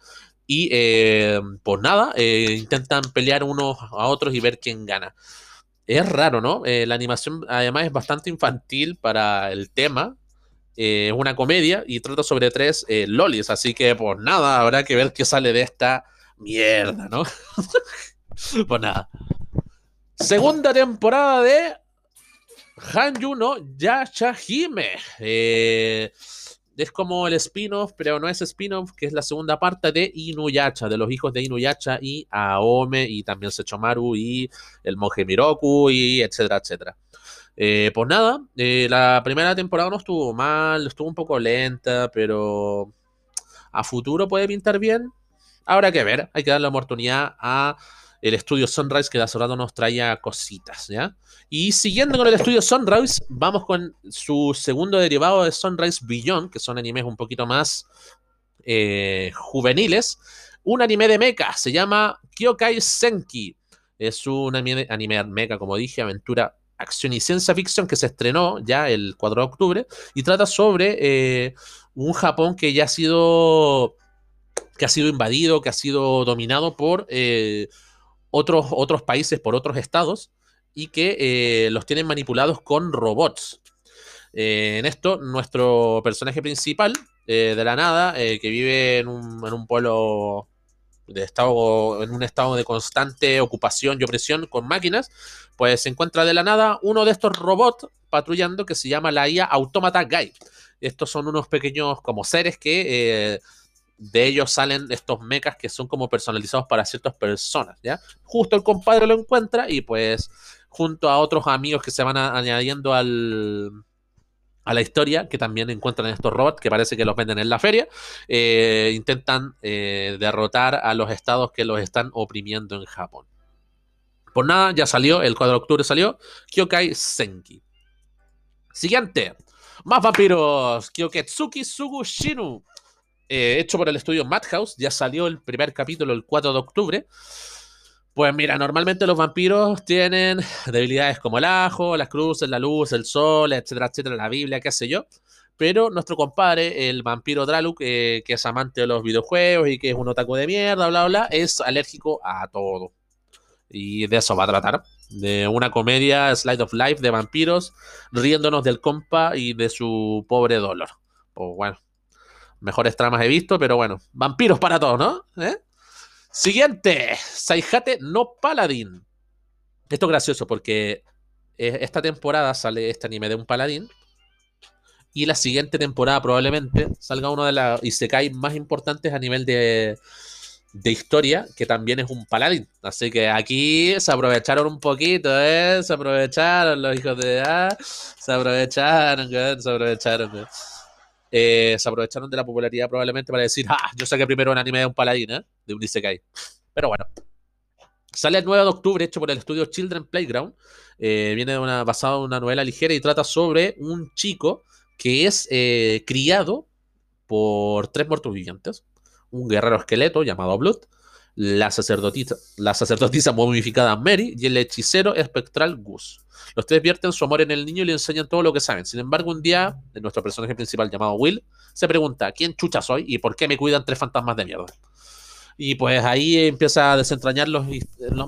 y eh, pues nada, eh, intentan pelear unos a otros y ver quién gana. Es raro, ¿no? Eh, la animación además es bastante infantil para el tema. Eh, es una comedia y trata sobre tres lolis, así que pues nada, habrá que ver qué sale de esta mierda, ¿no? pues nada. Segunda temporada de Hanyu no Yashahime. Eh, es como el spin-off, pero no es spin-off, que es la segunda parte de Inuyacha, de los hijos de Inuyacha y Aome, y también Sechomaru, y el monje Miroku, y etcétera, etcétera. Eh, pues nada, eh, la primera temporada no estuvo mal, estuvo un poco lenta, pero a futuro puede pintar bien. Habrá que ver, hay que darle oportunidad a el estudio Sunrise, que hace rato nos traía cositas, ¿ya? Y siguiendo con el estudio Sunrise, vamos con su segundo derivado de Sunrise Beyond, que son animes un poquito más eh, juveniles. Un anime de mecha, se llama Kyokai Senki. Es un anime, anime mecha, como dije, aventura, acción y ciencia ficción que se estrenó ya el 4 de octubre y trata sobre eh, un Japón que ya ha sido que ha sido invadido, que ha sido dominado por eh, otros, otros países, por otros estados, y que eh, los tienen manipulados con robots. Eh, en esto, nuestro personaje principal, de la nada, que vive en un, en un pueblo de estado, en un estado de constante ocupación y opresión con máquinas, pues se encuentra de la nada uno de estos robots patrullando que se llama la IA Automata Guy. Estos son unos pequeños como seres que de ellos salen estos mechas que son como personalizados para ciertas personas, ¿ya? Justo el compadre lo encuentra y pues junto a otros amigos que se van añadiendo al, a la historia, que también encuentran estos robots, que parece que los venden en la feria, eh, intentan eh, derrotar a los estados que los están oprimiendo en Japón. Por nada, ya salió, el 4 de octubre salió, Kyokai Senki. Siguiente, más vampiros, Kyoketsuki Sugu Shinu. Eh, hecho por el estudio Madhouse. Ya salió el primer capítulo el 4 de octubre. Pues mira, normalmente los vampiros tienen debilidades como el ajo, las cruces, la luz, el sol, etcétera, etcétera, la Biblia, qué sé yo. Pero nuestro compadre, el vampiro Draluk, eh, que es amante de los videojuegos y que es un otaku de mierda, bla, bla, es alérgico a todo. Y de eso va a tratar. De una comedia, Slide of Life, de vampiros, riéndonos del compa y de su pobre dolor. Pues bueno, Mejores tramas he visto, pero bueno, vampiros para todos, ¿no? ¿Eh? Siguiente, Saihate no Paladin. Esto es gracioso porque eh, esta temporada sale este anime de un paladín y la siguiente temporada probablemente salga uno de los Isekai más importantes a nivel de, de historia, que también es un paladín. Así que aquí se aprovecharon un poquito, ¿eh? Se aprovecharon los hijos de... Ah, se aprovecharon, ¿eh? se aprovecharon. ¿eh? Eh, se aprovecharon de la popularidad probablemente para decir, ah, yo saqué primero un anime de un paladín, ¿eh? de un Isekai. Pero bueno. Sale el 9 de octubre, hecho por el estudio Children Playground. Eh, viene basado en una novela ligera y trata sobre un chico que es eh, criado por tres muertos vivientes. Un guerrero esqueleto llamado Blood, la sacerdotisa, momificada Mary y el hechicero espectral Gus. Los tres vierten su amor en el niño y le enseñan todo lo que saben. Sin embargo, un día, nuestro personaje principal llamado Will se pregunta: ¿quién chucha soy y por qué me cuidan tres fantasmas de mierda? Y pues ahí empieza a desentrañar los,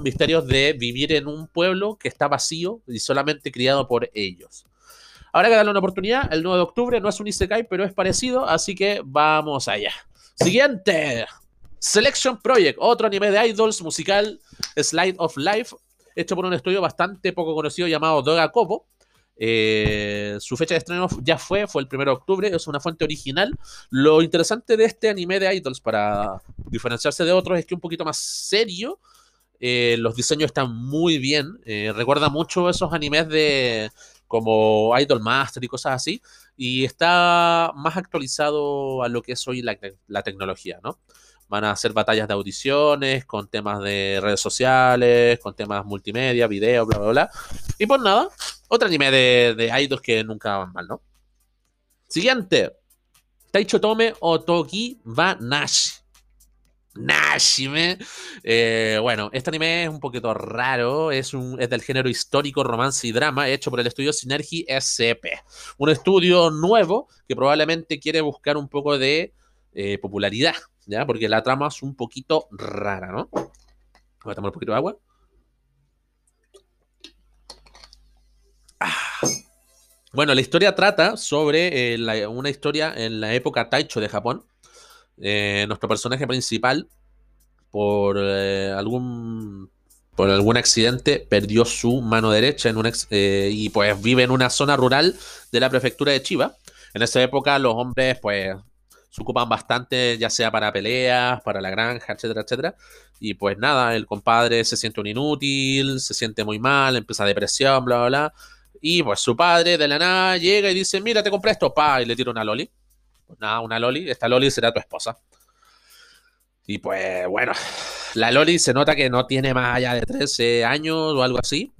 misterios de vivir en un pueblo que está vacío y solamente criado por ellos. Habrá que darle una oportunidad. El 9 de octubre no es un Isekai, pero es parecido, así que vamos allá. Siguiente. Selection Project, otro anime de idols musical Slide of Life, hecho por un estudio bastante poco conocido llamado Doga Kobo. Eh, su fecha de estreno ya fue, fue el 1 de octubre, es una fuente original. Lo interesante de este anime de idols, para diferenciarse de otros, es que es un poquito más serio. Eh, los diseños están muy bien. Eh, recuerda mucho esos animes de como Idol Master y cosas así. Y está más actualizado a lo que es hoy la, la tecnología, ¿no? Van a hacer batallas de audiciones, con temas de redes sociales, con temas multimedia, video, bla, bla, bla. Y pues nada, otro anime de, de idols que nunca van mal, ¿no? Siguiente. Taicho Tome Otoki va Nashi. Nashime. Eh, bueno, este anime es un poquito raro. Es, un, es del género histórico, romance y drama, hecho por el estudio Synergy SP. Un estudio nuevo que probablemente quiere buscar un poco de eh, popularidad ¿ya? Porque la trama es un poquito rara, ¿no? Voy a tomar un poquito de agua. Ah. Bueno, la historia trata sobre eh, una historia en la época Taicho de Japón. Eh, nuestro personaje principal, por eh, algún por algún accidente, perdió su mano derecha en un y pues vive en una zona rural de la prefectura de Chiba. En esa época los hombres pues se ocupan bastante, ya sea para peleas, para la granja, etcétera, etcétera. Y pues nada, el compadre se siente un inútil, se siente muy mal, empieza depresión, bla, bla, bla. Y pues su padre de la nada llega y dice, mira, te compré esto, pa, y le tira una loli. Pues nada, una loli, esta loli será tu esposa. Y pues bueno, La Loli se nota que no tiene más allá de 13 años o algo así.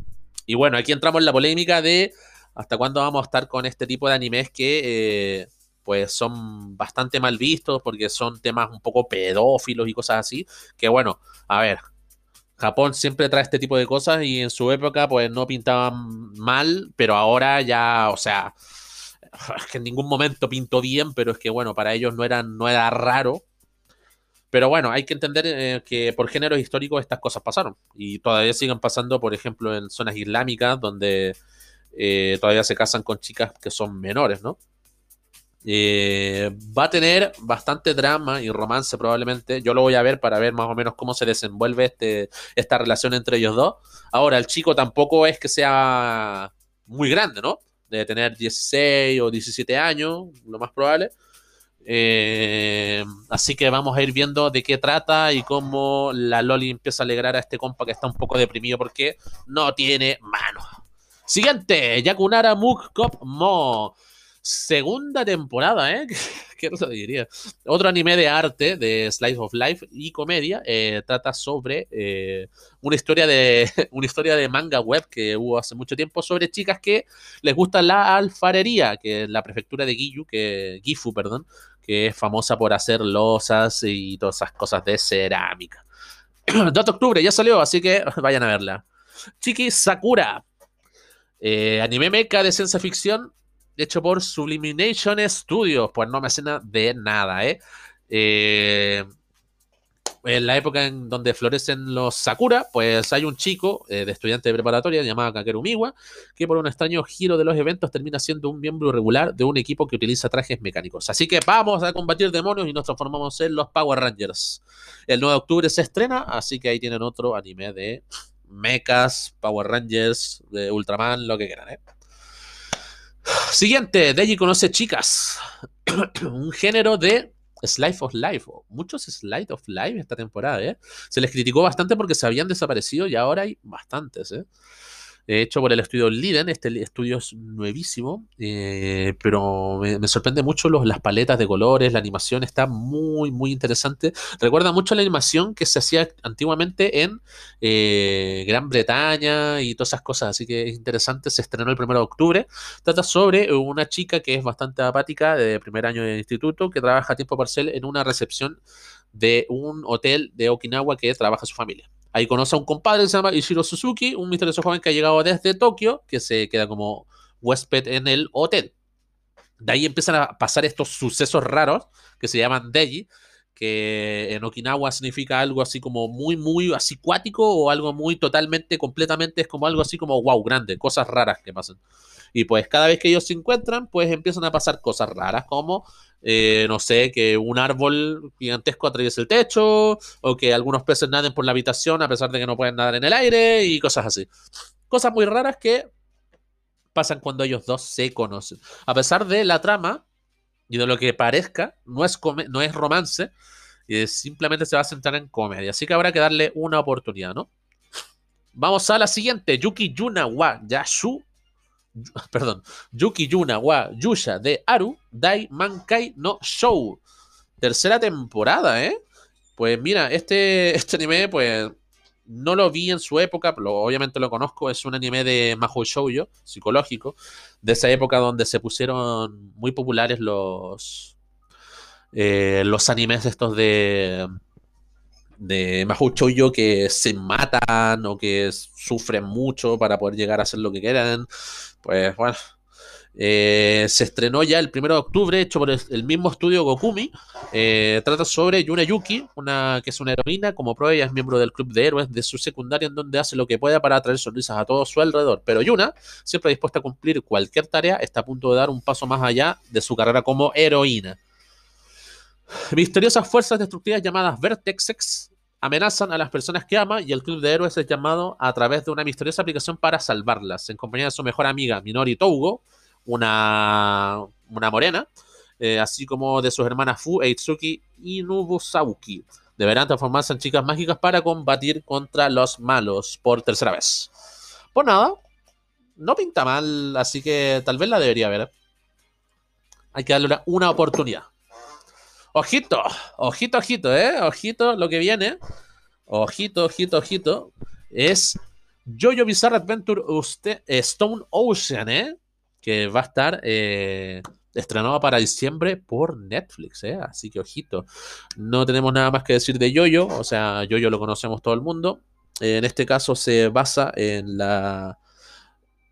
Y bueno, aquí entramos en la polémica de hasta cuándo vamos a estar con este tipo de animes que eh, pues son bastante mal vistos porque son temas un poco pedófilos y cosas así. Que bueno, a ver, Japón siempre trae este tipo de cosas y en su época pues no pintaban mal, pero ahora ya, o sea, es que en ningún momento pintó bien, pero es que bueno, para ellos no, era, no era raro. Pero bueno, hay que entender eh, que por géneros históricos estas cosas pasaron y todavía siguen pasando, por ejemplo, en zonas islámicas donde eh, todavía se casan con chicas que son menores, ¿no? Eh, va a tener bastante drama y romance probablemente. Yo lo voy a ver para ver más o menos cómo se desenvuelve este, esta relación entre ellos dos. Ahora, el chico tampoco es que sea muy grande, ¿no? De tener 16 o 17 años, lo más probable. Eh, así que vamos a ir viendo de qué trata y cómo la Loli empieza a alegrar a este compa que está un poco deprimido porque no tiene mano. Siguiente, Yakunara Muk Kop Mo segunda temporada, ¿eh? ¿Qué lo diría? Otro anime de arte, de Slice of Life y comedia, eh, trata sobre eh, una, historia de, una historia de manga web que hubo hace mucho tiempo sobre chicas que les gusta la alfarería, que es la prefectura de Gifu, que, Gifu, perdón, que es famosa por hacer losas y todas esas cosas de cerámica. 2 de octubre ya salió, así que vayan a verla. Chiki Sakura, eh, anime mecha de ciencia ficción hecho por Sublimination Studios. Pues no me suena de nada, ¿eh? ¿eh? en la época en donde florecen los Sakura, pues hay un chico eh, de estudiante de preparatoria llamado Kakeru Miwa, que por un extraño giro de los eventos termina siendo un miembro regular de un equipo que utiliza trajes mecánicos. Así que vamos a combatir demonios y nos transformamos en los Power Rangers. El 9 de octubre se estrena, así que ahí tienen otro anime de mechas, Power Rangers, de Ultraman, lo que quieran, ¿eh? Siguiente, Deji conoce chicas. un género de Slide of Life. Muchos Slide of Life esta temporada, ¿eh? Se les criticó bastante porque se habían desaparecido y ahora hay bastantes, ¿eh? Hecho por el estudio Liden. Este estudio es nuevísimo, eh, pero me, sorprende mucho las paletas de colores, la animación está muy, muy interesante. Recuerda mucho la animación que se hacía antiguamente en eh, Gran Bretaña y todas esas cosas, así que es interesante. Se estrenó el 1 de octubre. Trata sobre una chica que es bastante apática de primer año de instituto que trabaja a tiempo parcial en una recepción de un hotel de Okinawa que trabaja su familia. Ahí conoce a un compadre que se llama Ishiro Suzuki, un misterioso joven que ha llegado desde Tokio, que se queda como huésped en el hotel. De ahí empiezan a pasar estos sucesos raros que se llaman Deji, en Okinawa significa algo así como muy, muy así cuático o algo muy totalmente, completamente, es como algo así como wow, grande, cosas raras que pasan. Y pues cada vez que ellos se encuentran, pues empiezan a pasar cosas raras como eh, no sé, que un árbol gigantesco atraviese el techo, o que algunos peces naden por la habitación a pesar de que no pueden nadar en el aire, y cosas así. Cosas muy raras que pasan cuando ellos dos se conocen. A pesar de la trama y de lo que parezca, no es, no es romance, y simplemente se va a centrar en comedia. Así que habrá que darle una oportunidad, ¿no? Vamos a la siguiente, Yuki Yuna wa Yashu perdón, Yuki Yuna wa Yusha de Aru Dai Mankai no Show. Tercera temporada, ¿eh? Pues mira, este, este anime, pues no lo vi en su época, pero obviamente lo conozco, es un anime de Mahou Shoujo, psicológico, de esa época donde se pusieron muy populares los, eh, los animes estos de de Mahou Shoujo que se matan o que sufren mucho para poder llegar a hacer lo que quieran. Pues bueno, eh, se estrenó ya el 1 de octubre, hecho por el, mismo estudio Gokumi. Eh, trata sobre Yuna Yuki, una, que es una heroína. Como prueba, ella es miembro del club de héroes de su secundaria, en donde hace lo que pueda para atraer sonrisas a todo su alrededor. Pero Yuna, siempre dispuesta a cumplir cualquier tarea, está a punto de dar un paso más allá de su carrera como heroína. Misteriosas fuerzas destructivas llamadas Vertexex amenazan a las personas que ama y el club de héroes es llamado a través de una misteriosa aplicación para salvarlas, en compañía de su mejor amiga Minori Tougo, una, una morena, eh, así como de sus hermanas Fu e Itsuki y Nubusauki. Deberán transformarse en chicas mágicas para combatir contra los malos por tercera vez. Pues nada, no pinta mal, así que tal vez la debería ver. Hay que darle una oportunidad. Ojito, ojito, ojito, ¿eh? Ojito lo que viene. ojito, ojito, ojito, es Jojo Bizarre Adventure Stone Ocean, ¿eh? Que va a estar eh, estrenado para diciembre por Netflix, ¿eh? Así que ojito. No tenemos nada más que decir de Jojo, o sea, Jojo lo conocemos todo el mundo. En este caso se basa en la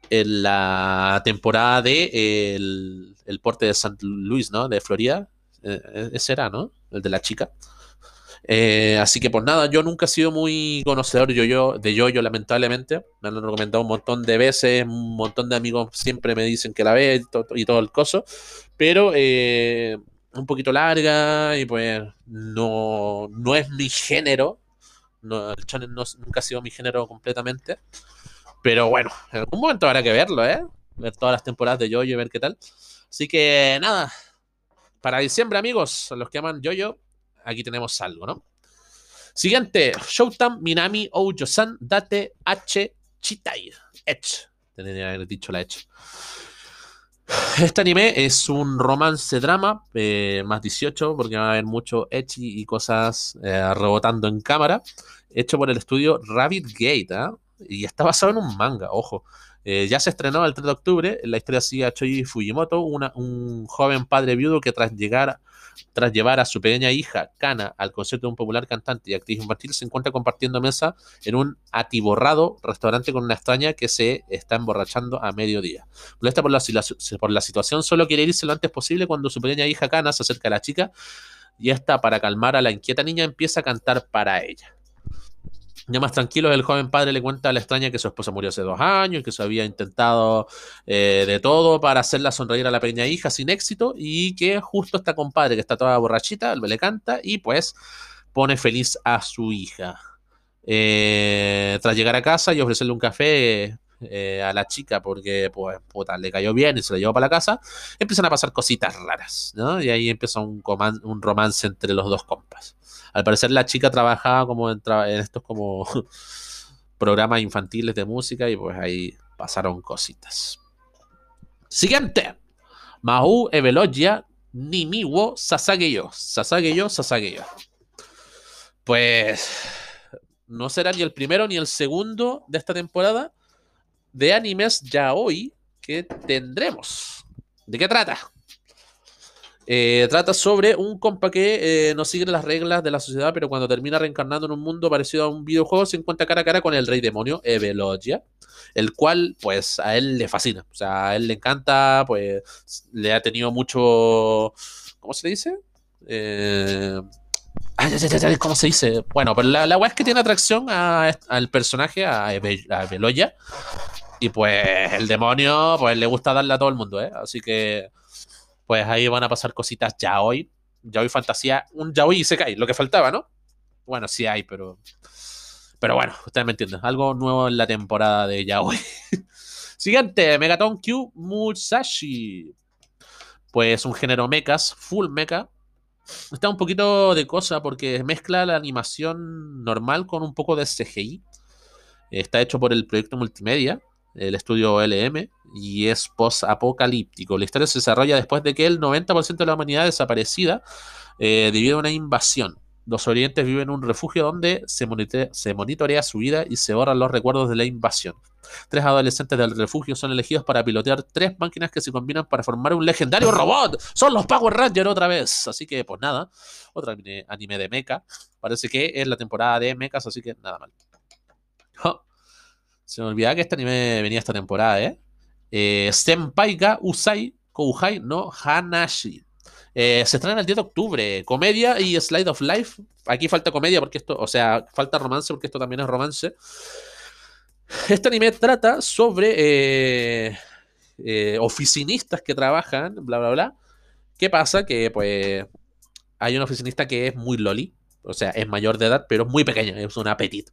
en la temporada de el, el porte de St. Louis, ¿no? De Florida. Eh, ese era, ¿no? El de la chica. Eh, así que pues nada, yo nunca he sido muy conocedor de yo, de yo lamentablemente. Me han recomendado un montón de veces, un montón de amigos siempre me dicen que la ve y, todo, el coso. Pero eh, un poquito larga y pues no, no es mi género. No, el channel nunca ha sido mi género completamente. Pero bueno, en algún momento habrá que verlo, ¿eh? Ver todas las temporadas de Yoyo y ver qué tal. Así que nada, para diciembre, amigos, los que aman Yoyo, aquí tenemos algo, ¿no? Siguiente, Showtime Minami Oujo-san Date H Chitai. Edge. Tendría que haber dicho la Edge. Este anime es un romance drama, eh, más 18, porque va a haber mucho echi y cosas eh, rebotando en cámara, hecho por el estudio Rabbit Gate, ¿ah? y está basado en un manga, ojo. Eh, ya se estrenó el 3 de octubre, la historia sigue a Choji Fujimoto, un joven padre viudo que tras llegar tras llevar a su pequeña hija, Kana, al concierto de un popular cantante y actriz infantil, se encuentra compartiendo mesa en un atiborrado restaurante con una extraña que se está emborrachando a mediodía. Molesta por la, por la situación, solo quiere irse lo antes posible cuando su pequeña hija, Kana, se acerca a la chica y esta, para calmar a la inquieta niña, empieza a cantar para ella. Ya más tranquilo, el joven padre le cuenta a la extraña que su esposa murió hace dos años, que se había intentado eh, de todo para hacerla sonreír a la pequeña hija sin éxito y que justo esta compadre que está toda borrachita, le canta y pues pone feliz a su hija. Eh, tras llegar a casa y ofrecerle un café eh, a la chica porque pues puta, le cayó bien y se la llevó para la casa, empiezan a pasar cositas raras, ¿no? Y ahí empieza un, romance entre los dos compas. Al parecer la chica trabajaba como en, estos como programas infantiles de música y pues ahí pasaron cositas. Siguiente. Mahu Evelogia Nimiwo Sasageyo. Sasageyo, Sasageyo. Pues no será ni el primero ni el segundo de esta temporada de animes ya hoy que tendremos. ¿De qué trata? Eh, trata sobre un compa que eh, no sigue las reglas de la sociedad, pero cuando termina reencarnando en un mundo parecido a un videojuego, se encuentra cara a cara con el rey demonio, Evelogia, el cual, pues, a él le fascina. O sea, a él le encanta, pues, le ha tenido mucho. ¿Cómo se dice? Eh, ¿Cómo se dice? Bueno, pero la, la es que tiene atracción al personaje, a, Evelogia. Y pues el demonio, pues le gusta darle a todo el mundo, ¿eh? Así que pues ahí van a pasar cositas ya hoy. Ya hoy fantasía, un ya hoy y se cae, lo que faltaba, ¿no? Bueno, sí hay, pero. Pero bueno, ustedes me entienden. Algo nuevo en la temporada de Yaoi. Siguiente, Megaton Q Musashi. Pues un género mechas, full mecha. Está un poquito de cosa porque mezcla la animación normal con un poco de CGI. Está hecho por el proyecto multimedia el estudio LM, y es post-apocalíptico. La historia se desarrolla después de que el 90% de la humanidad desaparecida eh, debido a una invasión. Los orientes viven en un refugio donde se, se monitorea su vida y se borran los recuerdos de la invasión. Tres adolescentes del refugio son elegidos para pilotear tres máquinas que se combinan para formar un legendario robot. Son los Power Rangers otra vez. Así que, pues nada, otro anime, de mecha. Parece que es la temporada de mechas, así que nada mal. Se me olvidaba que este anime venía esta temporada, ¿eh? eh Usai Kouhai no Hanashi. Eh, se estrena el 10 de octubre. Comedia y Slide of Life. Aquí falta comedia porque esto, o sea, falta romance porque esto también es romance. Este anime trata sobre eh, eh, oficinistas que trabajan, bla, bla, bla. ¿Qué pasa? Que pues hay una oficinista que es muy loli, o sea, es mayor de edad, pero muy pequeña, es una petit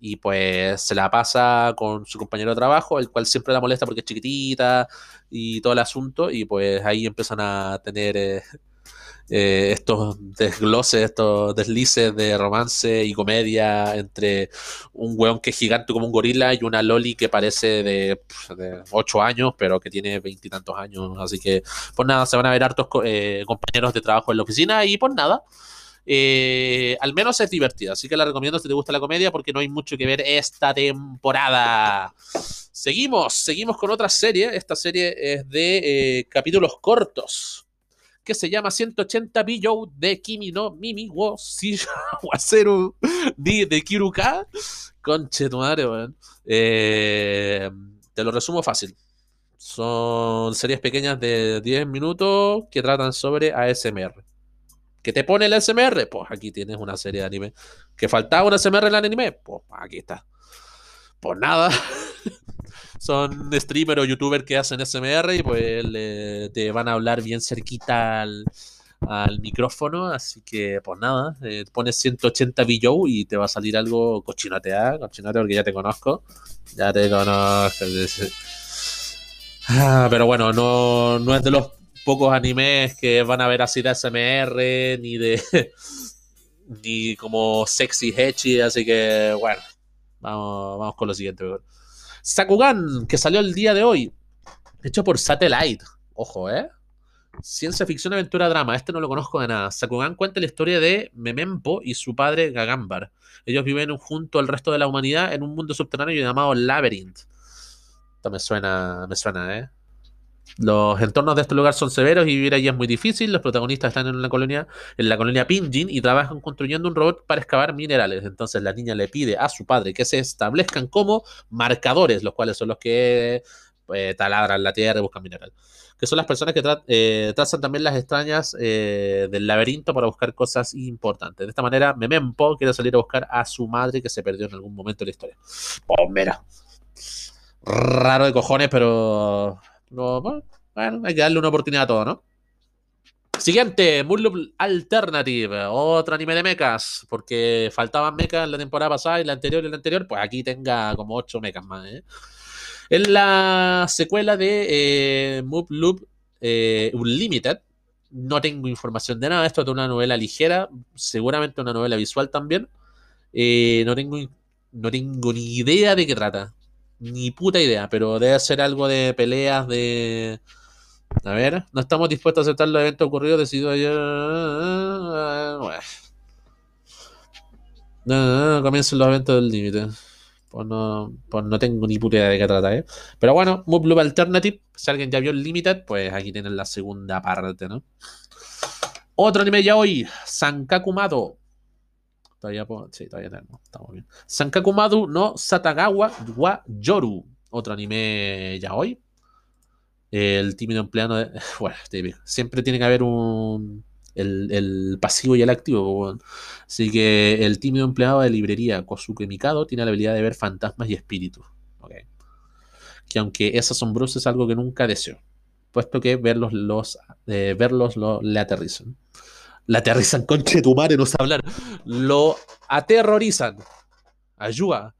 y pues se la pasa con su compañero de trabajo, el cual siempre la molesta porque es chiquitita y todo el asunto, y pues ahí empiezan a tener eh, eh, estos desgloses, estos deslices de romance y comedia entre un weón que es gigante como un gorila y una loli que parece de, de 8 años, pero que tiene veintitantos años, así que pues nada, se van a ver hartos eh, compañeros de trabajo en la oficina y pues nada. Eh, al menos es divertida. Así que la recomiendo si te gusta la comedia porque no hay mucho que ver esta temporada. Seguimos, seguimos con otra serie. Esta serie es de eh, capítulos cortos que se llama 180 Billo de Kimi no Mimi wo Waseru de, de Kiruka. Conche tu madre, weón. Eh, te lo resumo fácil. Son series pequeñas de 10 minutos que tratan sobre ASMR. ¿Qué te pone el ASMR? Pues aquí tienes una serie de anime. ¿Que faltaba una ASMR en el anime? Pues aquí está. Pues nada. Son streamers o youtubers que hacen ASMR y pues te van a hablar bien cerquita al, micrófono. Así que, pues nada, eh, pones 180 BJO y te va a salir algo cochinateado. Cochinateado porque ya te conozco. Ya te conozco. Ah, pero bueno, no, no es de los pocos animes que van a ver así de SMR, ni de. ni como sexy hechi, así que bueno, vamos, vamos con lo siguiente. Sakugan, que salió el día de hoy, hecho por Satellite. Ojo, ¿eh? Ciencia ficción, aventura, drama. Este no lo conozco de nada. Sakugan cuenta la historia de Memempo y su padre Gagambar. Ellos viven junto al resto de la humanidad en un mundo subterráneo llamado Labyrinth. Esto me suena, me suena, ¿eh? Los entornos de este lugar son severos y vivir allí es muy difícil. Los protagonistas están en la colonia, en la colonia Pinjin y trabajan construyendo un robot para excavar minerales. Entonces la niña le pide a su padre que se establezcan como marcadores, los cuales son los que eh, taladran la tierra y buscan mineral. Que son las personas que eh, trazan también las extrañas eh, del laberinto para buscar cosas importantes. De esta manera, Memempo quiere salir a buscar a su madre que se perdió en algún momento de la historia. Mira. Raro de cojones, pero bueno, hay que darle una oportunidad a todo, ¿no? Siguiente, Moonloop Alternative, otro anime de mechas, porque faltaban mechas en la temporada pasada y la anterior y la anterior, pues aquí tenga como 8 mechas más. ¿eh? Es la secuela de eh, Loop eh, Unlimited. No tengo información de nada, esto es una novela ligera, seguramente una novela visual también. Eh, no, tengo, no tengo ni idea de qué trata. Ni puta idea, pero debe ser algo de peleas de. A ver, no estamos dispuestos a aceptar los eventos ocurridos decidido ayer. No, no, comiencen los eventos del límite. Pues no, pues no tengo ni puta idea de qué trata, ¿eh? Pero bueno, Move Loop Alternative. Si alguien ya vio el Limited, pues aquí tienen la segunda parte, ¿no? Otro anime ya hoy, Sankakumado. Todavía Sí, todavía tenemos. Estamos bien. Sankakumadu no Satagawa wa Yoru. Otro anime ya hoy. El tímido empleado de. Bueno, Siempre tiene que haber un. El, pasivo y el activo. Así que el tímido empleado de librería Kosuke Mikado tiene la habilidad de ver fantasmas y espíritus. Que aunque es asombroso, es algo que nunca deseo. Puesto que verlos, los, eh, verlos lo, le aterrizan la aterrizan conche tu madre, no sabe hablar. Lo aterrorizan. Ayuda.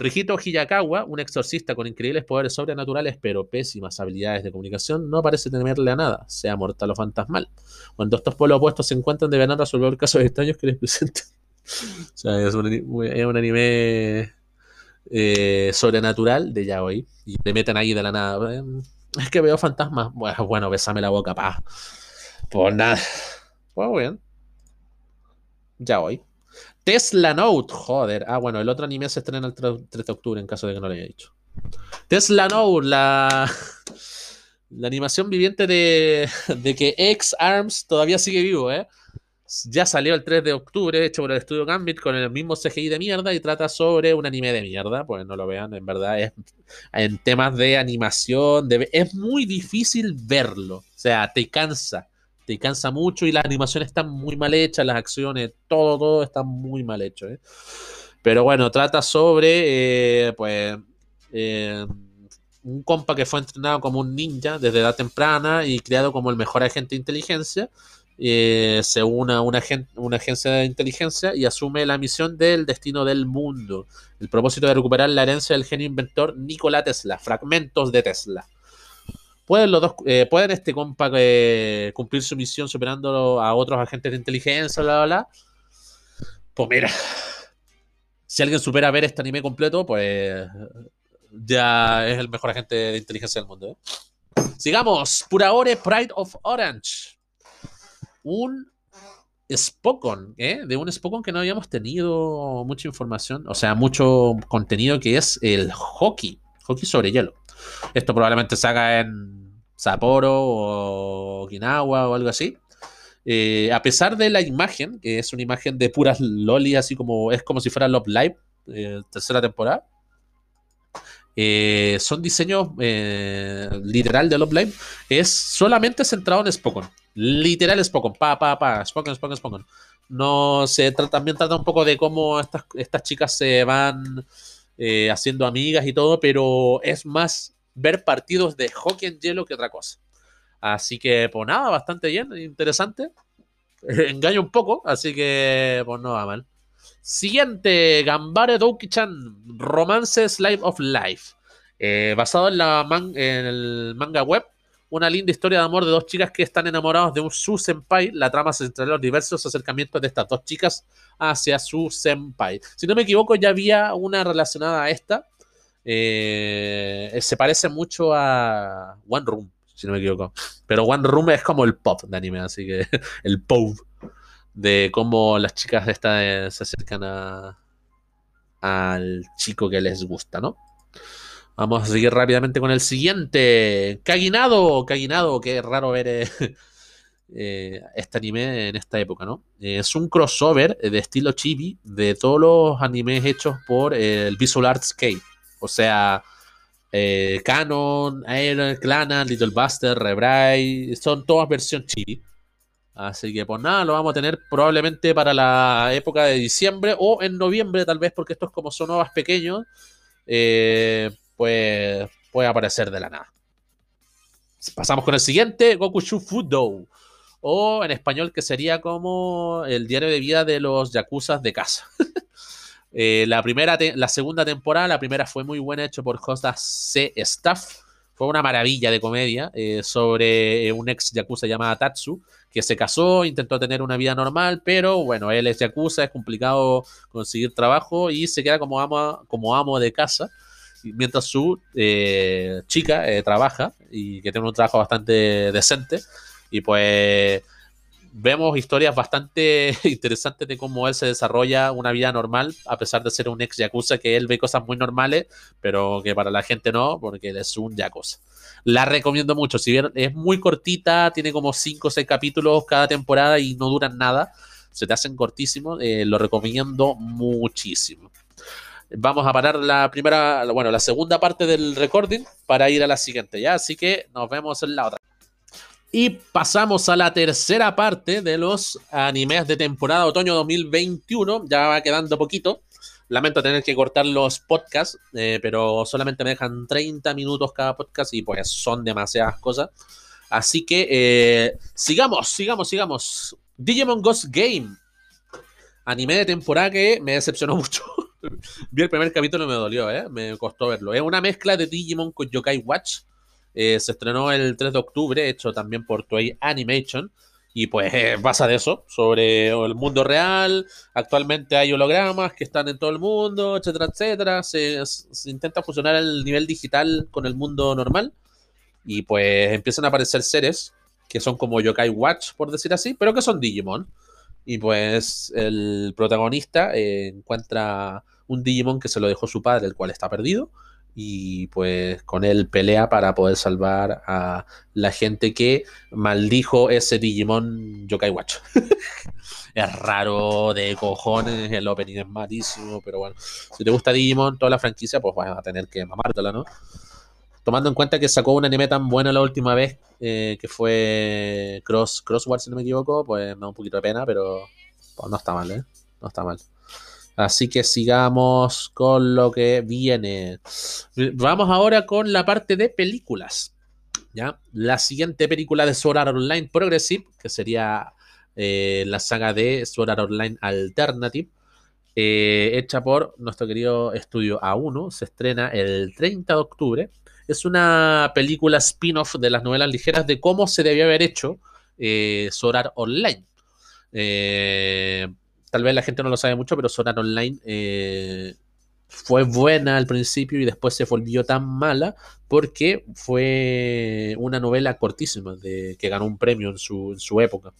Rijito Hiyakawa, un exorcista con increíbles poderes sobrenaturales pero pésimas habilidades de comunicación, no parece temerle a nada, sea mortal o fantasmal. Cuando estos pueblos opuestos se encuentran, deberán resolver casos extraños que les presentan. o sea, es un, anime eh, sobrenatural de yaoi y te meten ahí de la nada. Es que veo fantasmas. Bueno, bueno, besame la boca, pa. Pues nada. Pues bien. Ya hoy. Tesla Note, joder. Ah, bueno, el otro anime se estrena el 3 de octubre en caso de que no lo haya dicho. Tesla Note, la, la animación viviente de, de que X-Arms todavía sigue vivo, ¿eh? Ya salió el 3 de octubre, hecho por el estudio Gambit, con el mismo CGI de mierda y trata sobre un anime de mierda. Pues no lo vean, en verdad es en temas de animación, es muy difícil verlo. O sea, te cansa te cansa mucho y las animaciones están muy mal hechas, las acciones, todo, todo está muy mal hecho. ¿eh? Pero bueno, trata sobre, eh, pues, eh, un compa que fue entrenado como un ninja desde edad temprana y creado como el mejor agente de inteligencia. se une a una, una, agencia de inteligencia y asume la misión del destino del mundo. El propósito de recuperar la herencia del genio inventor Nikola Tesla, fragmentos de Tesla. ¿Pueden, los dos, eh, ¿pueden este compa eh, cumplir su misión superando a otros agentes de inteligencia, bla, bla, bla? Pues mira, si alguien supera ver este anime completo, pues ya es el mejor agente de inteligencia del mundo. ¿eh? Sigamos, Puraore Pride of Orange. Un Spokon, ¿eh? de un Spokon que no habíamos tenido mucha información, o sea, mucho contenido que es el hockey, hockey sobre hielo. Esto probablemente se haga en Sapporo o Okinawa o algo así. Eh, a pesar de la imagen, que es una imagen de puras loli, así como es como si fuera Love Live, eh, tercera temporada. Eh, son diseños literal de Love Live. Es solamente centrado en Spokon. Literal Spokon. Pa, pa, pa. Spokon, Spokon, Spokon. No se trata, también trata un poco de cómo estas, estas chicas se van haciendo amigas y todo, pero es más ver partidos de hockey en hielo que otra cosa. Así que, pues nada, bastante bien, interesante. Engaño un poco, así que, pues no va mal. Siguiente, Gambare Douki-chan, Romances Life of Life. Eh, basado en, la en el manga web, una linda historia de amor de dos chicas que están enamorados de un su senpai. La trama se centra en los diversos acercamientos de estas dos chicas hacia su senpai. Si no me equivoco, ya había una relacionada a esta. Eh, se parece mucho a One Room si no me equivoco. Pero One Room es como el pop de anime, así que el pop de cómo las chicas esta, se acercan a, al chico que les gusta, ¿no? Vamos a seguir rápidamente con el siguiente. Kaginado, Kaginado, qué raro ver eh, eh, este anime en esta época, ¿no? es un crossover de estilo chibi de todos los animes hechos por el Visual Arts K. O sea, eh, Canon, Iron, Clana, Little Buster, Rebray, son todas versión chibi. Así que pues nada, lo vamos a tener probablemente para la época de diciembre o en noviembre tal vez, porque estos como son nuevas pequeños, eh, pues puede aparecer de la nada. Pasamos con el siguiente, Goku Shu Fudo. O en español que sería como el diario de vida de los yakuzas de casa. Eh, la, primera la segunda temporada, la primera fue muy buena, hecho por Costa C. Staff. Fue una maravilla de comedia eh, sobre un ex yakuza llamado Tatsu, que se casó, intentó tener una vida normal, pero bueno, él es yakuza, es complicado conseguir trabajo y se queda como amo, como amo de casa, mientras su eh, chica trabaja y que tiene un trabajo bastante decente. Y pues vemos historias bastante interesantes de cómo él se desarrolla una vida normal, a pesar de ser un ex yakuza, que él ve cosas muy normales, pero que para la gente no, porque él es un yakuza. La recomiendo mucho, si bien es muy cortita, tiene como 5 o 6 capítulos cada temporada y no duran nada, se te hacen cortísimos, eh, lo recomiendo muchísimo. Vamos a parar la primera, bueno, la segunda parte del recording para ir a la siguiente, ¿ya? Así que nos vemos en la otra. Y pasamos a la tercera parte de los animes de temporada otoño 2021. Ya va quedando poquito. Lamento tener que cortar los podcasts, eh, pero solamente me dejan 30 minutos cada podcast y pues son demasiadas cosas. Así que eh, sigamos, sigamos, sigamos. Digimon Ghost Game. Anime de temporada que me decepcionó mucho. Vi el primer capítulo y me dolió, ¿eh? Me costó verlo. Es una mezcla de Digimon con Yokai Watch eh, se estrenó el 3 de octubre, hecho también por Toei Animation. Y pues pasa de eso, sobre el mundo real. Actualmente hay hologramas que están en todo el mundo, etcétera, etcétera. Se, intenta fusionar el nivel digital con el mundo normal. Y pues empiezan a aparecer seres que son como Yokai Watch, por decir así, pero que son Digimon. Y pues el protagonista eh, encuentra un Digimon que se lo dejó su padre, el cual está perdido y pues con él pelea para poder salvar a la gente que maldijo ese Digimon Yokai Watch. es raro de cojones, el opening es malísimo, pero bueno, si te gusta Digimon, toda la franquicia, pues vas a tener que mamártela, ¿no? Tomando en cuenta que sacó un anime tan bueno la última vez, eh, que fue Cross, Crossword, si no me equivoco, pues me da un poquito de pena, pero pues, no está mal, ¿eh? No está mal. Así que sigamos con lo que viene. Vamos ahora con la parte de películas. ¿ya? La siguiente película de Sword Art Online Progressive, que sería eh, la saga de Sword Art Online Alternative, eh, hecha por nuestro querido estudio A1, se estrena el 30 de octubre. Es una película spin-off de las novelas ligeras de cómo se debía haber hecho eh, Sword Art Online. Eh, tal vez la gente no lo sabe mucho, pero Sonar Online eh, fue buena al principio y después se volvió tan mala porque fue una novela cortísima de, que ganó un premio en su, época.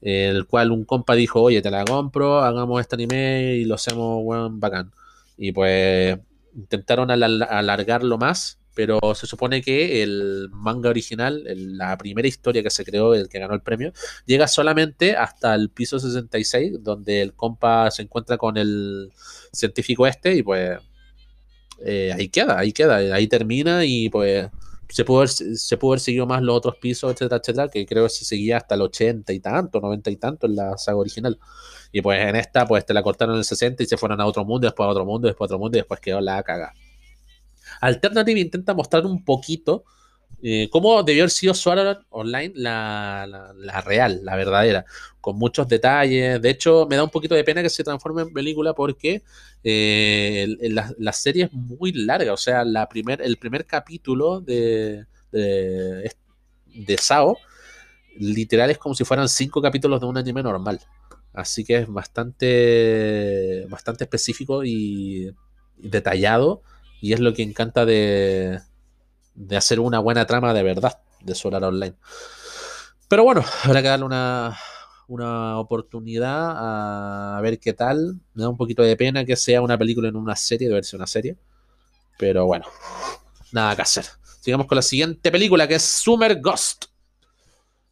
el cual un compa dijo, oye, te la compro, hagamos este anime y lo hacemos, weón, bacán. Y pues intentaron alargarlo más, pero se supone que el manga original, la primera historia que se creó, el que ganó el premio, llega solamente hasta el piso 66, donde el compa se encuentra con el científico este y pues eh, ahí queda, ahí queda, ahí termina y pues se pudo, haber, se pudo haber seguido más los otros pisos, etcétera, etcétera, que creo que se seguía hasta el 80 y tanto, 90 y tanto en la saga original. Y pues en esta, pues te la cortaron en el 60 y se fueron a otro mundo, después a otro mundo, después a otro mundo y después quedó la caga. Alternative intenta mostrar un poquito eh, cómo debió haber sido Sword Online la, real, la verdadera, con muchos detalles. De hecho, me da un poquito de pena que se transforme en película porque eh, la, serie es muy larga. O sea, el primer capítulo de, de, de Sao, literal, es como si fueran cinco capítulos de un anime normal. Así que es bastante, bastante específico y detallado. Y es lo que encanta de, de hacer una buena trama de verdad de Solar Online. Pero bueno, habrá que darle una, una oportunidad a, ver qué tal. Me da un poquito de pena que sea una película en una serie, de verse una serie. Pero bueno, nada que hacer. Sigamos con la siguiente película que es Summer Ghost.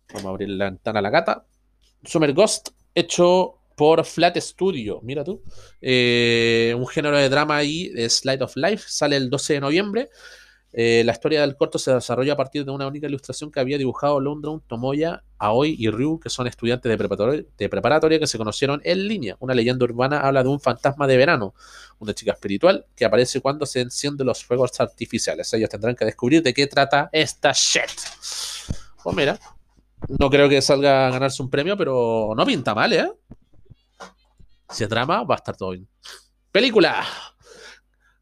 Vamos a abrir la ventana a la gata. Summer Ghost, hecho por Flat Studio. Mira tú. Eh, un género de drama ahí, de Slide of Life. Sale el 12 de noviembre. Eh, la historia del corto se desarrolla a partir de una única ilustración que había dibujado London, Tomoya, Aoi y Ryu, que son estudiantes de preparatoria, de preparatoria, que se conocieron en línea. Una leyenda urbana habla de un fantasma de verano, una chica espiritual que aparece cuando se encienden los fuegos artificiales. Ellos tendrán que descubrir de qué trata esta shit. Pues mira, no creo que salga a ganarse un premio, pero no pinta mal, ¿eh? Si es drama, va a estar todo bien. Película.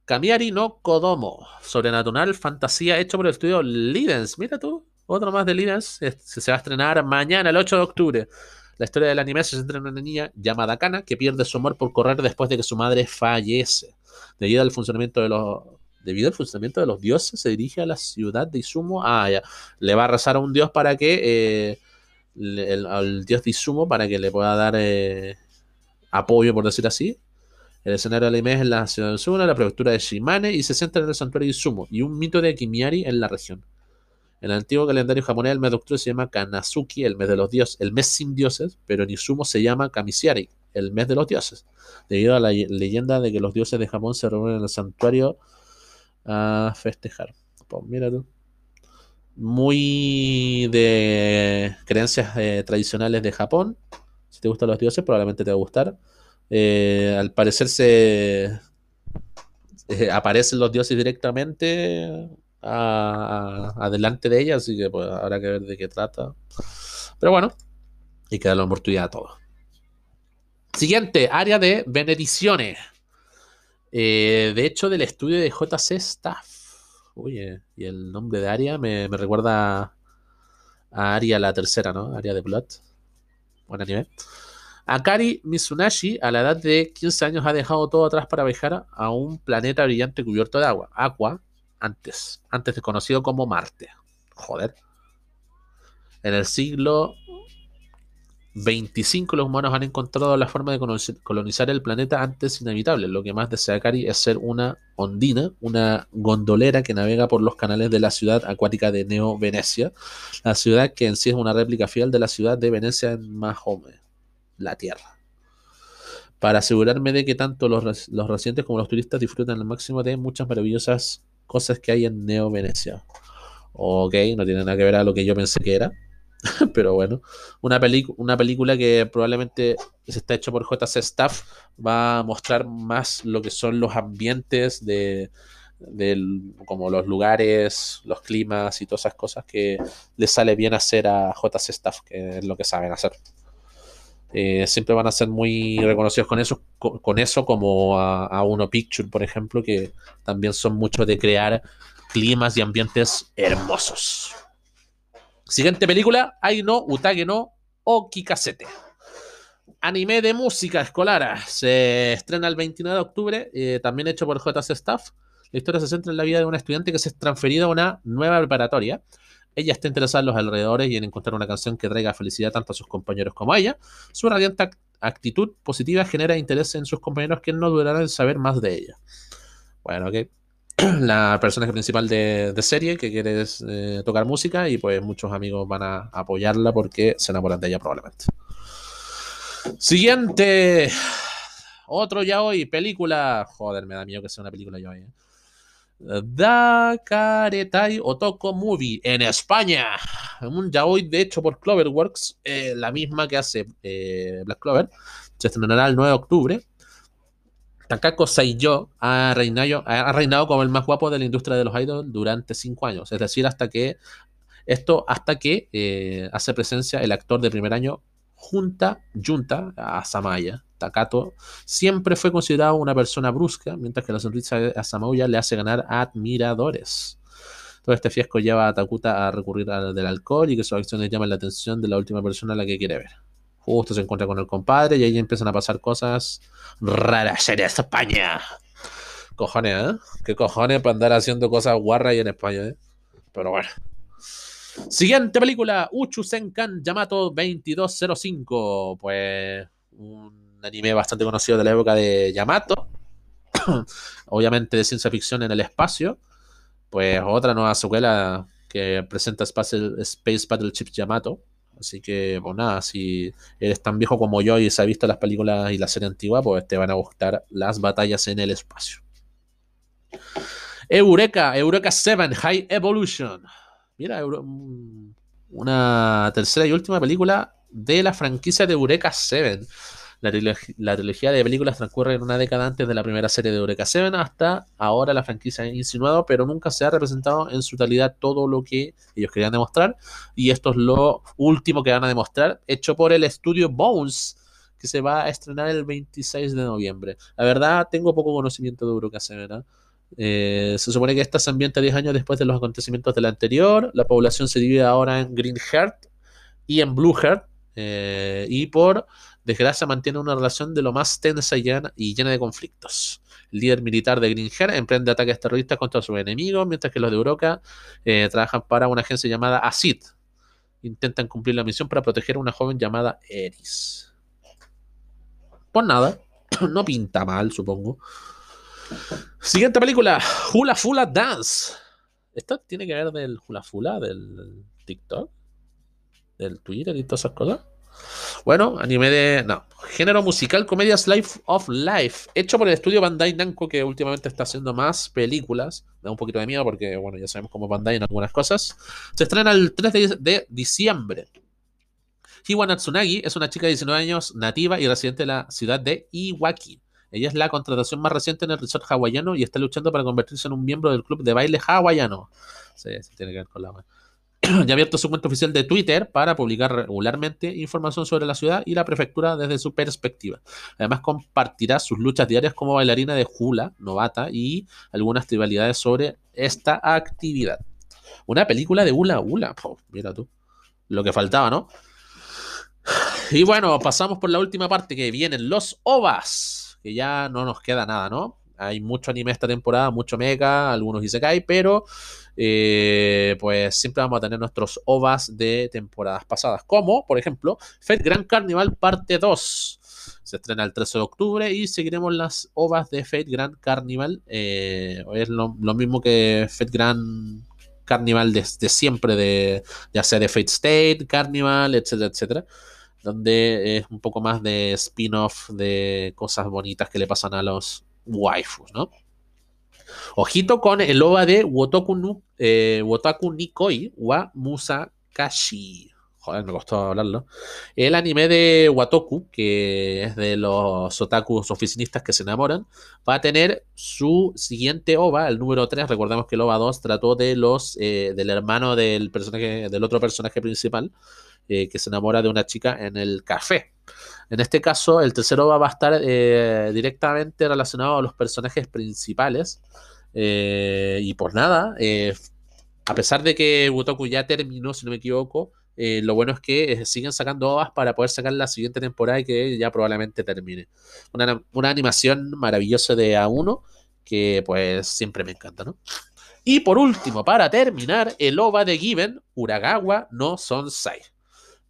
Kamiari no Kodomo, sobrenatural fantasía hecho por el estudio Lidens. Mira tú, otro más de Lidens. Se va a estrenar mañana, el 8 de octubre. La historia del anime se centra en una niña llamada Kana que pierde su amor por correr después de que su madre fallece. Debido al funcionamiento de los debido al funcionamiento de los dioses, se dirige a la ciudad de Izumo. Ah, ya. Le va a rezar a un dios para que. Eh, al dios de Izumo para que le pueda dar eh, apoyo, por decir así. El escenario del anime es en la ciudad de Suna, la prefectura de Shimane, y se centra en el santuario de Izumo y un mito de Kimiari en la región. En el antiguo calendario japonés, el mes de octubre se llama Kanazuki, el mes de los dioses, el mes sin dioses, pero en Izumo se llama Kamisiari, el mes de los dioses, debido a la leyenda de que los dioses de Japón se reúnen en el santuario a festejar. Pues mira tú. Muy de creencias eh, tradicionales de Japón. Te gustan los dioses, probablemente te va a gustar. Eh, al parecer se eh, aparecen los dioses directamente adelante de ella, así que pues, habrá que ver de qué trata. Pero bueno, y que la oportunidad a todos. Siguiente, área de benediciones. Eh, de hecho, del estudio de JC Staff. Oye, y el nombre de área me, recuerda a Aria la tercera, ¿no? Aria de Blood. Buen nivel Akari Mitsunashi, a la edad de 15 años, ha dejado todo atrás para viajar a un planeta brillante cubierto de agua. Aqua, antes, antes conocido como Marte. Joder. En el siglo 25 los humanos han encontrado la forma de colonizar el planeta antes inevitable. Lo que más desea Akari es ser una ondina, una gondolera que navega por los canales de la ciudad acuática de Neo Venecia, la ciudad que en sí es una réplica fiel de la ciudad de Venecia en Mahome la Tierra. Para asegurarme de que tanto los, residentes como los turistas disfrutan al máximo de muchas maravillosas cosas que hay en Neo Venecia. Ok, no tiene nada que ver a lo que yo pensé que era. Pero bueno, una, una película que probablemente se está hecho por JC Staff va a mostrar más lo que son los ambientes de, como los lugares, los climas y todas esas cosas que le sale bien hacer a JC Staff, que es lo que saben hacer. Eh, siempre van a ser muy reconocidos con eso, con, eso como a, Uno Picture, por ejemplo, que también son muchos de crear climas y ambientes hermosos. Siguiente película, Aino Utage no Okikasete. Anime de música escolar. Se estrena el 29 de octubre, eh, también hecho por JC Staff. La historia se centra en la vida de una estudiante que se es transferida a una nueva preparatoria ella está interesada en los alrededores y en encontrar una canción que traiga felicidad tanto a sus compañeros como a ella. Su radiante actitud positiva genera interés en sus compañeros que no dudarán en saber más de ella. Bueno, ok. La personaje principal de, serie que quiere eh, tocar música y pues muchos amigos van a apoyarla porque se enamoran de ella probablemente. Siguiente. Otro ya hoy, película. Joder, me da miedo que sea una película ya hoy. ¿eh? Dakaretai Otoko Movie en España. Un yaoi de hecho por Cloverworks, eh, la misma que hace eh, Black Clover. Se estrenará el 9 de octubre. Takako Saiyo ha reinado, como el más guapo de la industria de los idols durante 5 años. Es decir, hasta que esto hasta que eh, hace presencia el actor de primer año Junta, Junta a Samaya. Takato siempre fue considerado una persona brusca, mientras que la sonrisa de Samaya le hace ganar admiradores. Todo este fiasco lleva a Takuta a recurrir al del alcohol y que sus acciones llaman la atención de la última persona a la que quiere ver. Justo se encuentra con el compadre y ahí empiezan a pasar cosas raras en España. Cojones, ¿eh? ¿Qué cojones para andar haciendo cosas guarras ahí en España, ¿eh? Pero bueno. Siguiente película, Uchu Senkan Yamato 2205. Pues un anime bastante conocido de la época de Yamato. Obviamente de ciencia ficción en el espacio. Pues otra nueva secuela que presenta Space Battleship Yamato. Así que, pues nada, si eres tan viejo como yo y se ha visto las películas y la serie antigua, pues te van a gustar las batallas en el espacio. Eureka, Eureka 7, High Evolution. Mira, mm, una tercera y última película de la franquicia de Eureka 7. La, trilogía, de películas transcurre en una década antes de la primera serie de Eureka 7 hasta ahora la franquicia ha insinuado, pero nunca se ha representado en su totalidad todo lo que ellos querían demostrar. Y esto es lo último que van a demostrar, hecho por el estudio Bones, que se va a estrenar el 26 de noviembre. La verdad, tengo poco conocimiento de Eureka 7. Eh, se supone que esta se ambienta 10 años después de los acontecimientos de la anterior. La población se divide ahora en Green Heart y en Blue Heart. Eh, y por desgracia mantiene una relación de lo más tensa y llena, de conflictos. El líder militar de Green emprende ataques terroristas contra sus enemigos, mientras que los de Uroka eh, trabajan para una agencia llamada ACID. Intentan cumplir la misión para proteger a una joven llamada Eris. Pues nada, no pinta mal, supongo. Siguiente película, Hula Fula Dance. ¿Esto tiene que ver del Hula Fula, del TikTok? ¿Del Twitter y todas esas cosas? Bueno, anime de. No. Género musical, comedias Life of Life. Hecho por el estudio Bandai Namco, que últimamente está haciendo más películas. Da un poquito de miedo porque, bueno, ya sabemos cómo Bandai en algunas cosas. Se estrena el 3 de, diciembre. Hiwa Natsunagi es una chica de 19 años nativa y residente de la ciudad de Iwaki. Ella es la contratación más reciente en el resort hawaiano y está luchando para convertirse en un miembro del club de baile hawaiano. Sí tiene que ver con la ya abierto su cuenta oficial de Twitter para publicar regularmente información sobre la ciudad y la prefectura desde su perspectiva. Además, compartirá sus luchas diarias como bailarina de hula novata y algunas trivialidades sobre esta actividad. Una película de hula hula. mira tú. Lo que faltaba, ¿no? Y bueno, pasamos por la última parte que vienen los OVAs que ya no nos queda nada, ¿no? Hay mucho anime esta temporada, mucho mecha, algunos Isekai, pero eh, pues siempre vamos a tener nuestros OVAs de temporadas pasadas, como por ejemplo Fate Grand Carnival parte 2. Se estrena el 13 de octubre y seguiremos las OVAs de Fate Grand Carnival. Eh, es lo, mismo que Fate Grand Carnival desde siempre, de, ya sea de Fate State, Carnival, etcétera, etcétera donde es un poco más de spin-off de cosas bonitas que le pasan a los waifus, ¿no? Ojito con el OVA de Wotoku, eh, Wotaku Nikoi wa Musakashi. Joder, me costó hablarlo. El anime de Watoku, que es de los otakus oficinistas que se enamoran, va a tener su siguiente OVA, el número 3. Recordemos que el OVA 2 trató de los eh, del hermano del personaje, del otro personaje principal. Eh, que se enamora de una chica en el café. En este caso, el tercero va a estar eh, directamente relacionado a los personajes principales. Eh, y por nada, a pesar de que Wutoku ya terminó, si no me equivoco, lo bueno es que siguen sacando ovas para poder sacar la siguiente temporada y que ya probablemente termine. Una, una animación maravillosa de A1 que pues siempre me encanta, ¿no? Y por último, para terminar, el OVA de Given, Uragawa no Sonsai.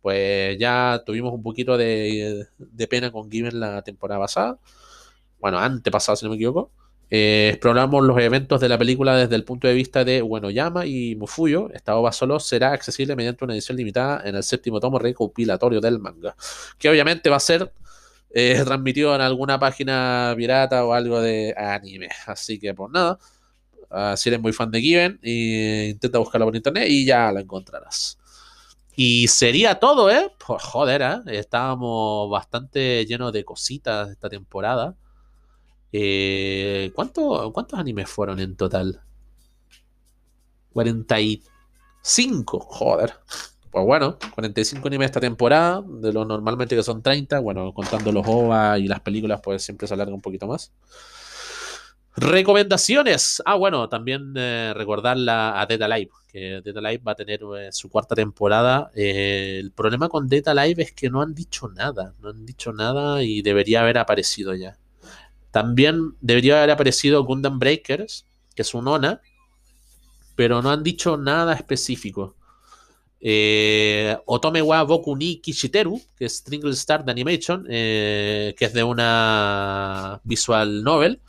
Pues ya tuvimos un poquito de, pena con Given la temporada pasada. Bueno, antepasada, si no me equivoco. Eh, exploramos los eventos de la película desde el punto de vista de Yama y Mufuyo. Esta OVA solo será accesible mediante una edición limitada en el séptimo tomo recopilatorio del manga, que obviamente va a ser eh, transmitido en alguna página pirata o algo de anime. Así que pues nada, uh, si eres muy fan de Given, y intenta buscarlo por internet y ya la encontrarás. Y sería todo, ¿eh? Pues joder, ¿eh? estábamos bastante llenos de cositas esta temporada. Eh, ¿cuánto, ¿Cuántos animes fueron en total? 45, joder. Pues bueno, 45 animes esta temporada, de lo normalmente que son 30, bueno, contando los OVA y las películas, pues siempre se alarga un poquito más. Recomendaciones. Ah, bueno, también eh, recordarla a Data Live, que Data Live va a tener eh, su cuarta temporada. Eh, el problema con Data Live es que no han dicho nada, no han dicho nada y debería haber aparecido ya. También debería haber aparecido Gundam Breakers, que es un ONA, pero no han dicho nada específico. Eh, Otome wa Boku ni Kishiteru, que es Stringle Star de Animation, eh, que es de una visual novel.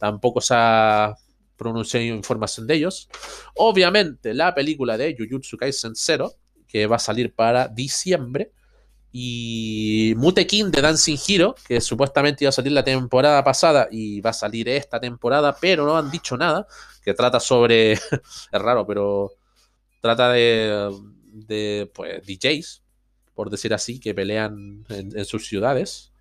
Tampoco se ha pronunciado información de ellos. Obviamente, la película de Jujutsu Kaisen Zero, que va a salir para diciembre. Y Mutekin de Dancing Hero, que supuestamente iba a salir la temporada pasada y va a salir esta temporada, pero no han dicho nada, que trata sobre, es raro, pero trata de, de pues, DJs, por decir así, que pelean en, sus ciudades.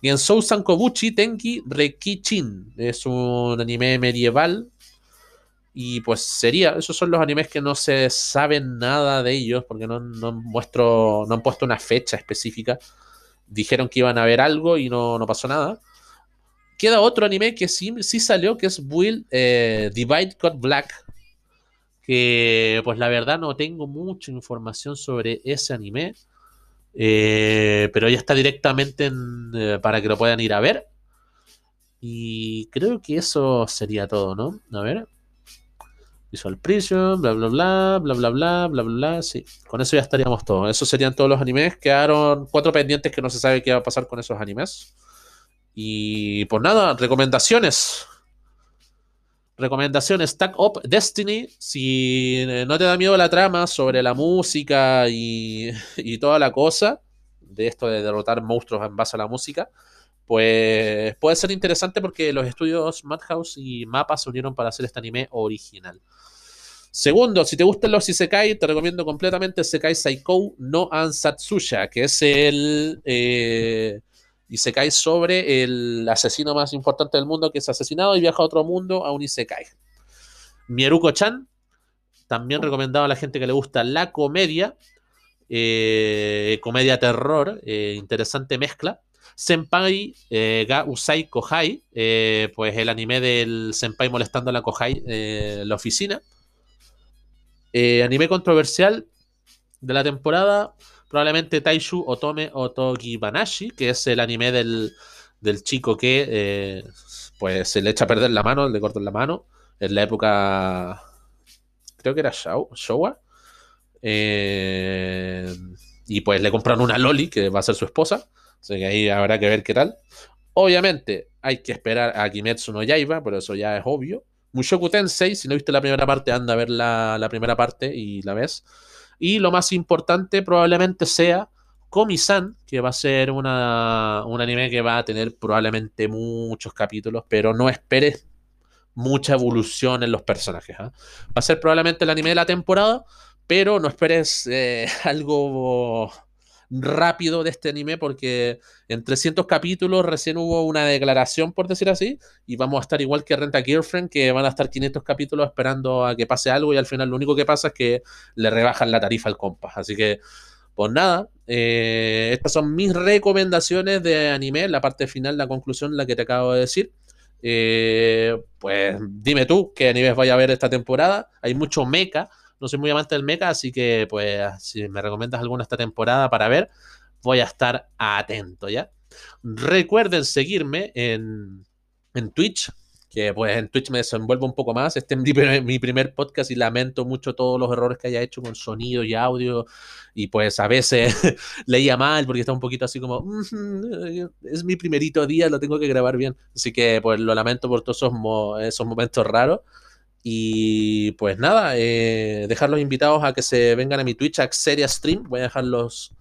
Y en Sousan Kobuchi Tenki Rekichin, es un anime medieval y pues sería, esos son los animes que no se saben nada de ellos, porque no, no, muestro, no han puesto una fecha específica. Dijeron que iban a ver algo y no, no pasó nada. Queda otro anime que sí, sí salió, que es Will eh, Divide God Black. Que pues la verdad no tengo mucha información sobre ese anime. Eh, pero ya está directamente eh, para que lo puedan ir a ver. Y creo que eso sería todo, ¿no? A ver. Visual Prison, bla bla bla, bla bla bla, bla bla bla. Sí, con eso ya estaríamos todos. Esos serían todos los animes. Quedaron cuatro pendientes que no se sabe qué va a pasar con esos animes. Y pues nada, recomendaciones. Recomendaciones, Stack Up Destiny. Si no te da miedo la trama sobre la música y, y toda la cosa, de esto de derrotar monstruos en base a la música, pues puede ser interesante porque los estudios Madhouse y Mapa se unieron para hacer este anime original. Segundo, si te gustan los Isekai, te recomiendo completamente Sekai Saiko no Ansatsuya, que es el eh, Isekai sobre el asesino más importante del mundo que es asesinado y viaja a otro mundo a un Isekai. Mieruko-chan, también recomendado a la gente que le gusta la comedia, eh, comedia terror, eh, interesante mezcla. Senpai eh, Ga Usai Kohai, pues el anime del Senpai molestando a la Kohai en la oficina. Anime controversial de la temporada, probablemente Taishu Otome Banashi, que es el anime del, chico que pues se le echa a perder la mano, le cortan la mano, en la época, creo que era Showa. y pues le compran una Loli, que va a ser su esposa. Así que ahí habrá que ver qué tal. Obviamente hay que esperar a Kimetsu no Yaiba, pero eso ya es obvio. Mushoku Tensei, si no viste la primera parte, anda a ver la, primera parte y la ves. Y lo más importante probablemente sea Komi-san, que va a ser una, un anime que va a tener probablemente muchos capítulos, pero no esperes mucha evolución en los personajes. ¿ah? Va a ser probablemente el anime de la temporada, pero no esperes eh, algo rápido de este anime porque en 300 capítulos recién hubo una declaración, por decir así, y vamos a estar igual que Renta Girlfriend, que van a estar 500 capítulos esperando a que pase algo y al final lo único que pasa es que le rebajan la tarifa al compas. Así que, pues nada, eh, estas son mis recomendaciones de anime, la parte final, la conclusión, la que te acabo de decir. Eh, pues dime tú qué animes vaya a ver esta temporada. Hay mucho mecha no soy muy amante del mecha, así que pues si me recomiendas alguna esta temporada para ver, voy a estar atento, ¿ya? Recuerden seguirme en, en Twitch, que pues en Twitch me desenvuelvo un poco más. Este es mi primer, podcast y lamento mucho todos los errores que haya hecho con sonido y audio. Y pues a veces leía mal porque está un poquito así como, es mi primerito día, lo tengo que grabar bien. Así que pues lo lamento por todos esos, esos momentos raros. Y pues nada, eh, dejar los invitados a que se vengan a mi Twitch, a Stream. Voy a dejar los,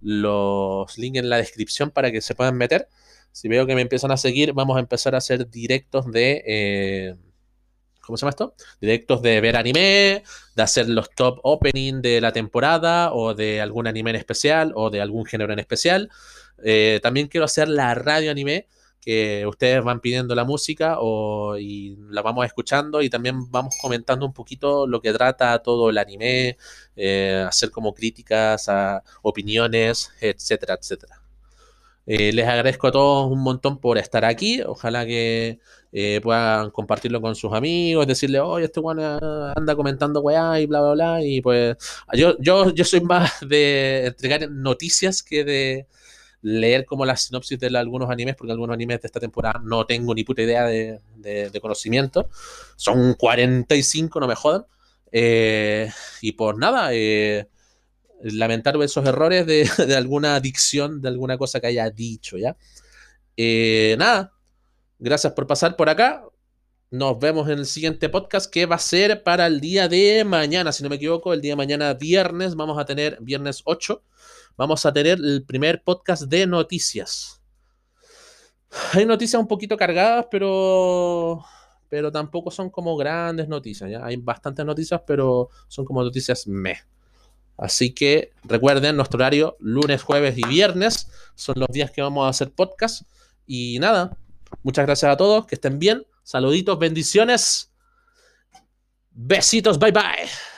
los links en la descripción para que se puedan meter. Si veo que me empiezan a seguir, vamos a empezar a hacer directos de... Eh, ¿Cómo se llama esto? Directos de ver anime, de hacer los top opening de la temporada o de algún anime en especial o de algún género en especial. Eh, también quiero hacer la radio anime, que ustedes van pidiendo la música o, y la vamos escuchando y también vamos comentando un poquito lo que trata todo el anime, eh, hacer como críticas, a opiniones, etcétera, etcétera. Eh, les agradezco a todos un montón por estar aquí. Ojalá que eh, puedan compartirlo con sus amigos, decirle, oye, este weón anda comentando weá y bla, bla, bla. Y pues yo, yo, yo soy más de entregar noticias que de leer como las sinopsis de algunos animes, porque algunos animes de esta temporada no tengo ni puta idea de, conocimiento. Son 45, no me jodan. Eh, y pues nada, eh, lamentar esos errores de, alguna dicción, de alguna cosa que haya dicho, ¿ya? Eh, nada, gracias por pasar por acá. Nos vemos en el siguiente podcast que va a ser para el día de mañana, si no me equivoco, el día de mañana viernes, vamos a tener viernes 8, vamos a tener el primer podcast de noticias. Hay noticias un poquito cargadas, pero pero tampoco son como grandes noticias. Hay bastantes noticias, pero son como noticias meh. Así que recuerden, nuestro horario lunes, jueves y viernes son los días que vamos a hacer podcast. Y nada, muchas gracias a todos, que estén bien. Saluditos, bendiciones. Besitos, bye bye.